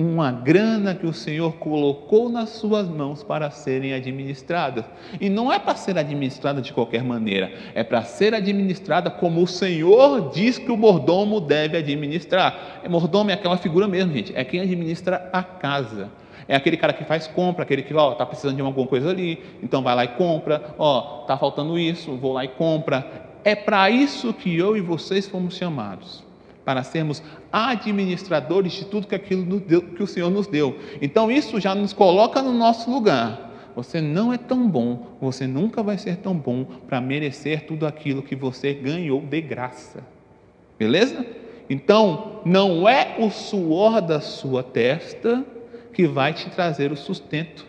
uma grana que o Senhor colocou nas suas mãos para serem administradas. E não é para ser administrada de qualquer maneira, é para ser administrada como o Senhor diz que o mordomo deve administrar. O mordomo é aquela figura mesmo, gente, é quem administra a casa. É aquele cara que faz compra, aquele que ó, está precisando de alguma coisa ali, então vai lá e compra, ó, está faltando isso, vou lá e compra. É para isso que eu e vocês fomos chamados para sermos administradores de tudo que aquilo deu, que o Senhor nos deu. Então isso já nos coloca no nosso lugar. Você não é tão bom, você nunca vai ser tão bom para merecer tudo aquilo que você ganhou de graça. Beleza? Então, não é o suor da sua testa que vai te trazer o sustento.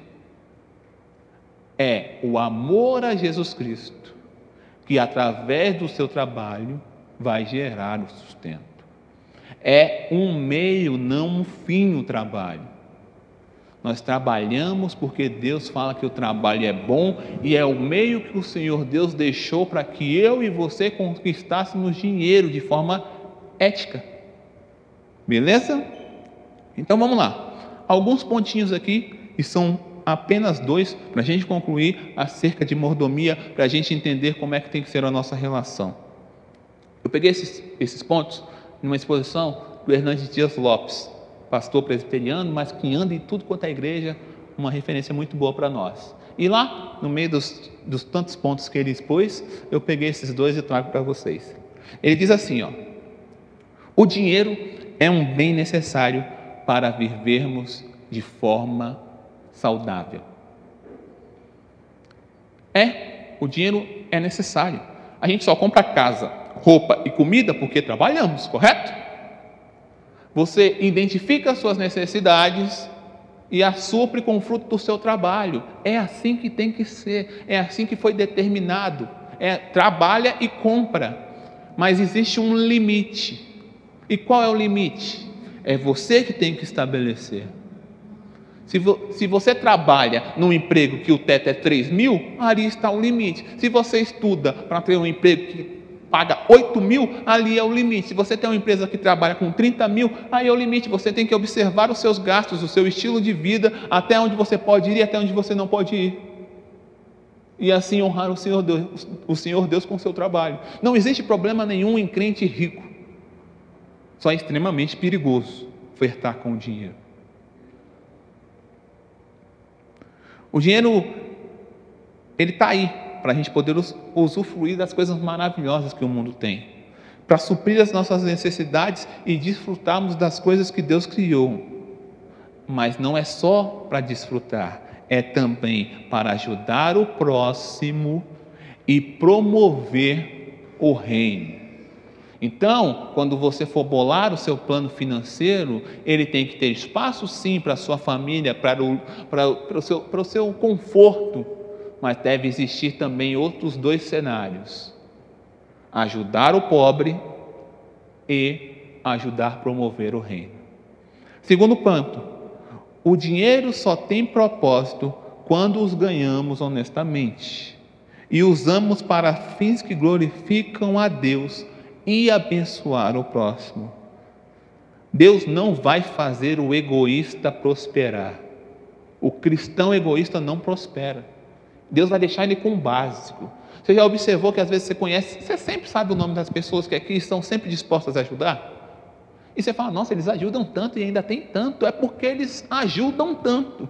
É o amor a Jesus Cristo que através do seu trabalho vai gerar o sustento. É um meio, não um fim o trabalho. Nós trabalhamos porque Deus fala que o trabalho é bom e é o meio que o Senhor Deus deixou para que eu e você conquistássemos dinheiro de forma ética. Beleza? Então vamos lá. Alguns pontinhos aqui, e são apenas dois, para a gente concluir acerca de mordomia, para a gente entender como é que tem que ser a nossa relação. Eu peguei esses, esses pontos numa exposição do Hernandes Dias Lopes, pastor presbiteriano, mas que anda em tudo quanto é igreja, uma referência muito boa para nós. E lá, no meio dos, dos tantos pontos que ele expôs, eu peguei esses dois e trago para vocês. Ele diz assim: ó, o dinheiro é um bem necessário para vivermos de forma saudável. É, o dinheiro é necessário. A gente só compra casa, roupa e comida porque trabalhamos, correto? Você identifica as suas necessidades e as supre com o fruto do seu trabalho. É assim que tem que ser, é assim que foi determinado. É trabalha e compra. Mas existe um limite. E qual é o limite? É você que tem que estabelecer. Se, vo, se você trabalha num emprego que o teto é 3 mil, ali está o limite. Se você estuda para ter um emprego que paga 8 mil, ali é o limite. Se você tem uma empresa que trabalha com 30 mil, aí é o limite. Você tem que observar os seus gastos, o seu estilo de vida, até onde você pode ir e até onde você não pode ir. E assim honrar o Senhor Deus, o Senhor Deus com o seu trabalho. Não existe problema nenhum em crente rico. Só é extremamente perigoso flertar com o dinheiro. O dinheiro, ele está aí, para a gente poder usufruir das coisas maravilhosas que o mundo tem, para suprir as nossas necessidades e desfrutarmos das coisas que Deus criou. Mas não é só para desfrutar, é também para ajudar o próximo, e promover o reino. Então, quando você for bolar o seu plano financeiro, ele tem que ter espaço sim para a sua família, para o, para, para, o seu, para o seu conforto, mas deve existir também outros dois cenários: ajudar o pobre e ajudar a promover o reino. Segundo ponto, o dinheiro só tem propósito quando os ganhamos honestamente e usamos para fins que glorificam a Deus e abençoar o próximo. Deus não vai fazer o egoísta prosperar. O cristão egoísta não prospera. Deus vai deixar ele com o básico. Você já observou que às vezes você conhece, você sempre sabe o nome das pessoas que aqui estão sempre dispostas a ajudar? E você fala, nossa, eles ajudam tanto e ainda tem tanto. É porque eles ajudam tanto.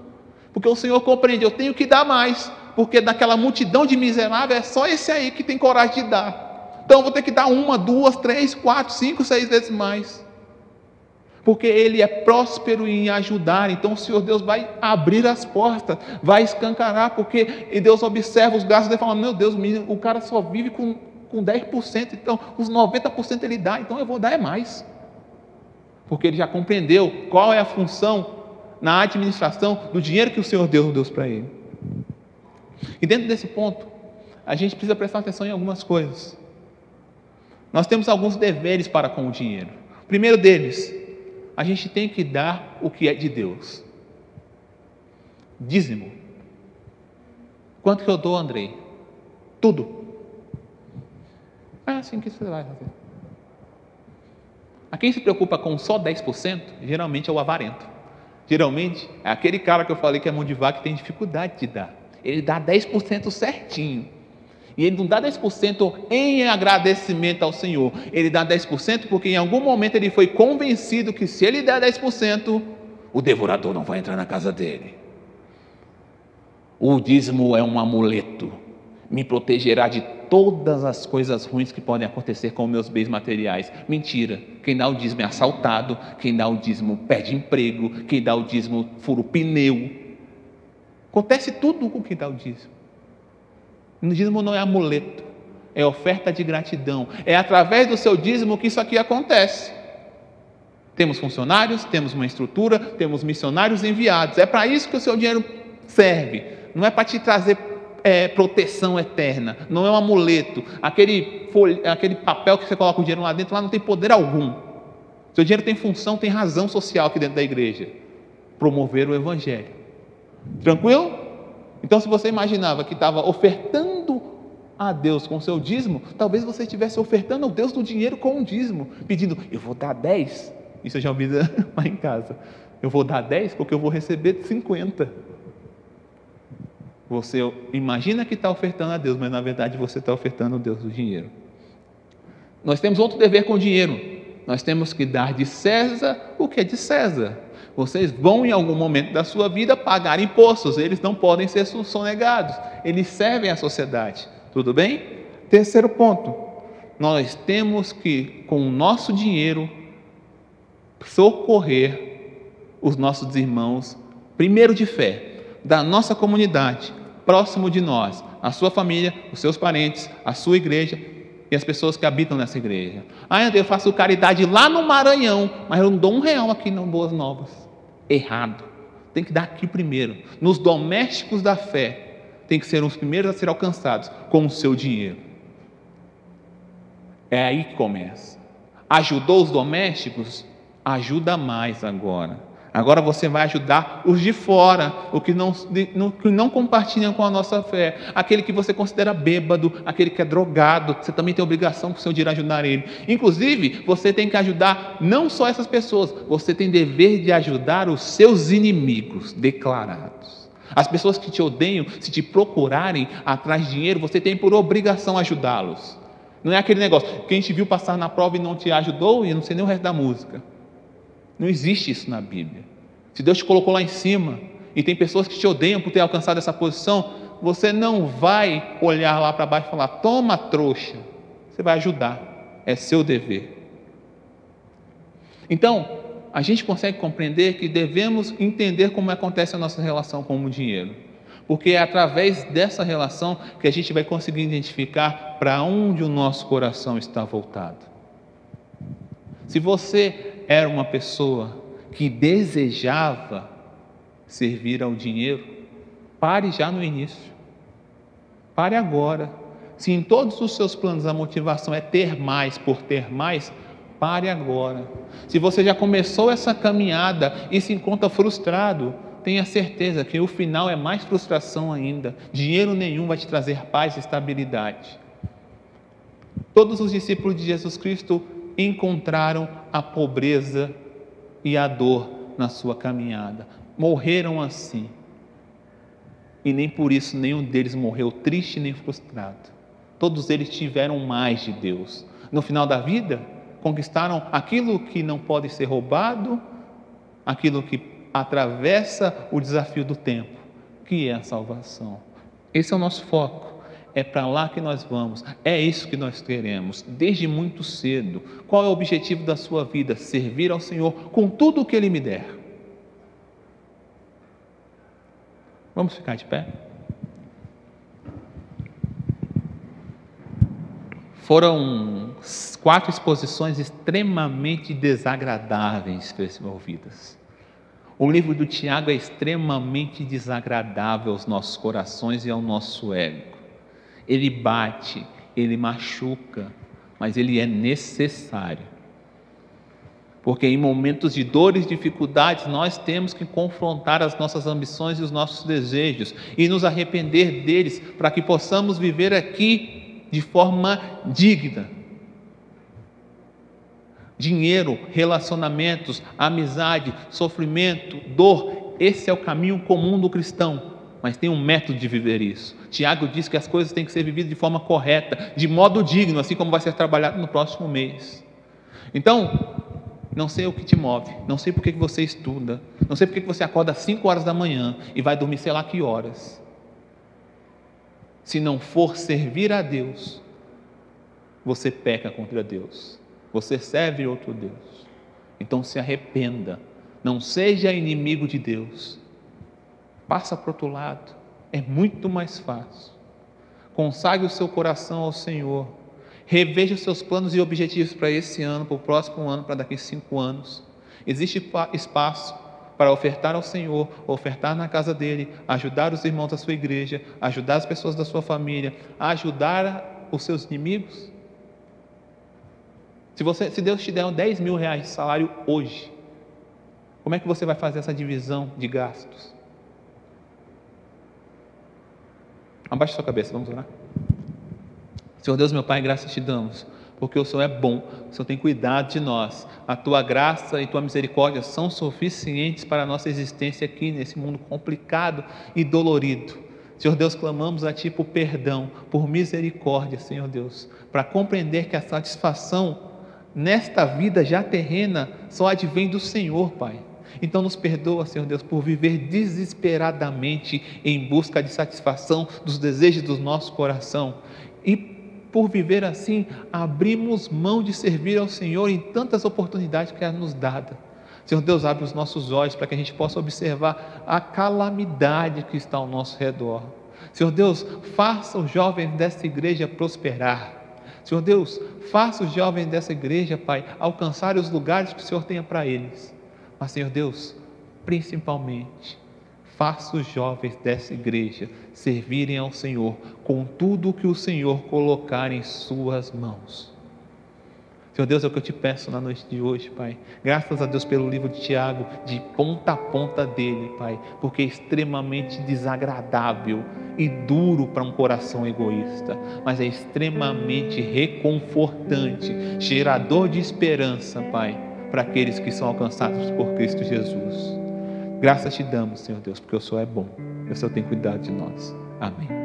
Porque o Senhor compreende, eu tenho que dar mais. Porque daquela multidão de miseráveis é só esse aí que tem coragem de dar. Então eu vou ter que dar uma, duas, três, quatro, cinco, seis vezes mais. Porque ele é próspero em ajudar, então o Senhor Deus vai abrir as portas, vai escancarar, porque Deus observa os gastos e fala: Meu Deus, o cara só vive com, com 10%, então os 90% ele dá, então eu vou dar é mais. Porque ele já compreendeu qual é a função na administração do dinheiro que o Senhor Deus deu para ele. E dentro desse ponto, a gente precisa prestar atenção em algumas coisas. Nós temos alguns deveres para com o dinheiro. O primeiro deles, a gente tem que dar o que é de Deus. Dízimo. Quanto que eu dou, Andrei? Tudo. É assim que você vai fazer. A quem se preocupa com só 10%, geralmente é o avarento. Geralmente é aquele cara que eu falei que é mão de vaca que tem dificuldade de dar. Ele dá 10% certinho. E ele não dá 10% em agradecimento ao Senhor. Ele dá 10% porque em algum momento ele foi convencido que se ele der 10%, o devorador não vai entrar na casa dele. O dízimo é um amuleto, me protegerá de todas as coisas ruins que podem acontecer com meus bens materiais. Mentira. Quem dá o dízimo é assaltado, quem dá o dízimo perde emprego, quem dá o dízimo fura o pneu. Acontece tudo com quem dá o dízimo. O dízimo não é amuleto, é oferta de gratidão. É através do seu dízimo que isso aqui acontece. Temos funcionários, temos uma estrutura, temos missionários enviados. É para isso que o seu dinheiro serve. Não é para te trazer é, proteção eterna. Não é um amuleto. Aquele, aquele papel que você coloca o dinheiro lá dentro, lá não tem poder algum. Seu dinheiro tem função, tem razão social aqui dentro da igreja. Promover o evangelho. Tranquilo? Então, se você imaginava que estava ofertando a Deus com seu dízimo, talvez você estivesse ofertando ao Deus do dinheiro com um dízimo, pedindo, eu vou dar 10. Isso eu já ouvi lá em casa. Eu vou dar 10 porque eu vou receber 50. Você imagina que está ofertando a Deus, mas na verdade você está ofertando a Deus do dinheiro. Nós temos outro dever com o dinheiro. Nós temos que dar de César o que é de César. Vocês vão, em algum momento da sua vida, pagar impostos, eles não podem ser sonegados, eles servem à sociedade. Tudo bem? Terceiro ponto: nós temos que, com o nosso dinheiro, socorrer os nossos irmãos, primeiro de fé, da nossa comunidade, próximo de nós, a sua família, os seus parentes, a sua igreja e as pessoas que habitam nessa igreja. Ah, eu faço caridade lá no Maranhão, mas eu não dou um real aqui em Boas Novas errado. Tem que dar aqui primeiro. Nos domésticos da fé, tem que ser os primeiros a ser alcançados com o seu dinheiro. É aí que começa. Ajudou os domésticos? Ajuda mais agora. Agora você vai ajudar os de fora, o que não, que não compartilham com a nossa fé. Aquele que você considera bêbado, aquele que é drogado, você também tem obrigação com o seu de ajudar ele. Inclusive, você tem que ajudar não só essas pessoas, você tem dever de ajudar os seus inimigos declarados. As pessoas que te odeiam, se te procurarem atrás de dinheiro, você tem por obrigação ajudá-los. Não é aquele negócio, quem te viu passar na prova e não te ajudou, e não sei nem o resto da música. Não existe isso na Bíblia. Se Deus te colocou lá em cima e tem pessoas que te odeiam por ter alcançado essa posição, você não vai olhar lá para baixo e falar: toma trouxa. Você vai ajudar, é seu dever. Então, a gente consegue compreender que devemos entender como acontece a nossa relação com o dinheiro. Porque é através dessa relação que a gente vai conseguir identificar para onde o nosso coração está voltado. Se você era uma pessoa que desejava servir ao dinheiro, pare já no início. Pare agora. Se em todos os seus planos a motivação é ter mais por ter mais, pare agora. Se você já começou essa caminhada e se encontra frustrado, tenha certeza que o final é mais frustração ainda. Dinheiro nenhum vai te trazer paz e estabilidade. Todos os discípulos de Jesus Cristo encontraram a pobreza e a dor na sua caminhada. Morreram assim. E nem por isso nenhum deles morreu triste nem frustrado. Todos eles tiveram mais de Deus. No final da vida, conquistaram aquilo que não pode ser roubado, aquilo que atravessa o desafio do tempo, que é a salvação. Esse é o nosso foco. É para lá que nós vamos, é isso que nós queremos, desde muito cedo. Qual é o objetivo da sua vida? Servir ao Senhor com tudo o que Ele me der. Vamos ficar de pé? Foram quatro exposições extremamente desagradáveis ouvidas. O livro do Tiago é extremamente desagradável aos nossos corações e ao nosso ego. Ele bate, ele machuca, mas ele é necessário. Porque em momentos de dores e dificuldades, nós temos que confrontar as nossas ambições e os nossos desejos e nos arrepender deles para que possamos viver aqui de forma digna dinheiro, relacionamentos, amizade, sofrimento, dor. Esse é o caminho comum do cristão, mas tem um método de viver isso. Tiago diz que as coisas têm que ser vividas de forma correta, de modo digno, assim como vai ser trabalhado no próximo mês. Então, não sei o que te move, não sei por que você estuda, não sei por que você acorda às 5 horas da manhã e vai dormir sei lá que horas. Se não for servir a Deus, você peca contra Deus. Você serve outro Deus. Então se arrependa. Não seja inimigo de Deus. Passa para o outro lado. É muito mais fácil. Consagre o seu coração ao Senhor. Reveja os seus planos e objetivos para esse ano, para o próximo ano, para daqui a cinco anos. Existe espaço para ofertar ao Senhor, ofertar na casa dele, ajudar os irmãos da sua igreja, ajudar as pessoas da sua família, ajudar os seus inimigos. Se, você, se Deus te der 10 mil reais de salário hoje, como é que você vai fazer essa divisão de gastos? Abaixe sua cabeça, vamos orar. Senhor Deus, meu Pai, graças te damos, porque o Senhor é bom, o Senhor tem cuidado de nós. A tua graça e tua misericórdia são suficientes para a nossa existência aqui nesse mundo complicado e dolorido. Senhor Deus, clamamos a Ti por perdão, por misericórdia, Senhor Deus, para compreender que a satisfação nesta vida já terrena só advém do Senhor, Pai. Então nos perdoa, Senhor Deus, por viver desesperadamente em busca de satisfação dos desejos do nosso coração. E por viver assim, abrimos mão de servir ao Senhor em tantas oportunidades que é nos dada. Senhor Deus, abre os nossos olhos para que a gente possa observar a calamidade que está ao nosso redor. Senhor Deus, faça os jovens desta igreja prosperar Senhor Deus, faça os jovens dessa igreja, Pai, alcançar os lugares que o Senhor tenha para eles. Mas, Senhor Deus, principalmente, faça os jovens dessa igreja servirem ao Senhor com tudo o que o Senhor colocar em Suas mãos. Senhor Deus, é o que eu te peço na noite de hoje, Pai. Graças a Deus pelo livro de Tiago, de ponta a ponta dele, Pai, porque é extremamente desagradável e duro para um coração egoísta, mas é extremamente reconfortante, gerador de esperança, Pai, para aqueles que são alcançados por Cristo Jesus. Graças te damos, Senhor Deus, porque o Senhor é bom, o Senhor tem cuidado de nós. Amém.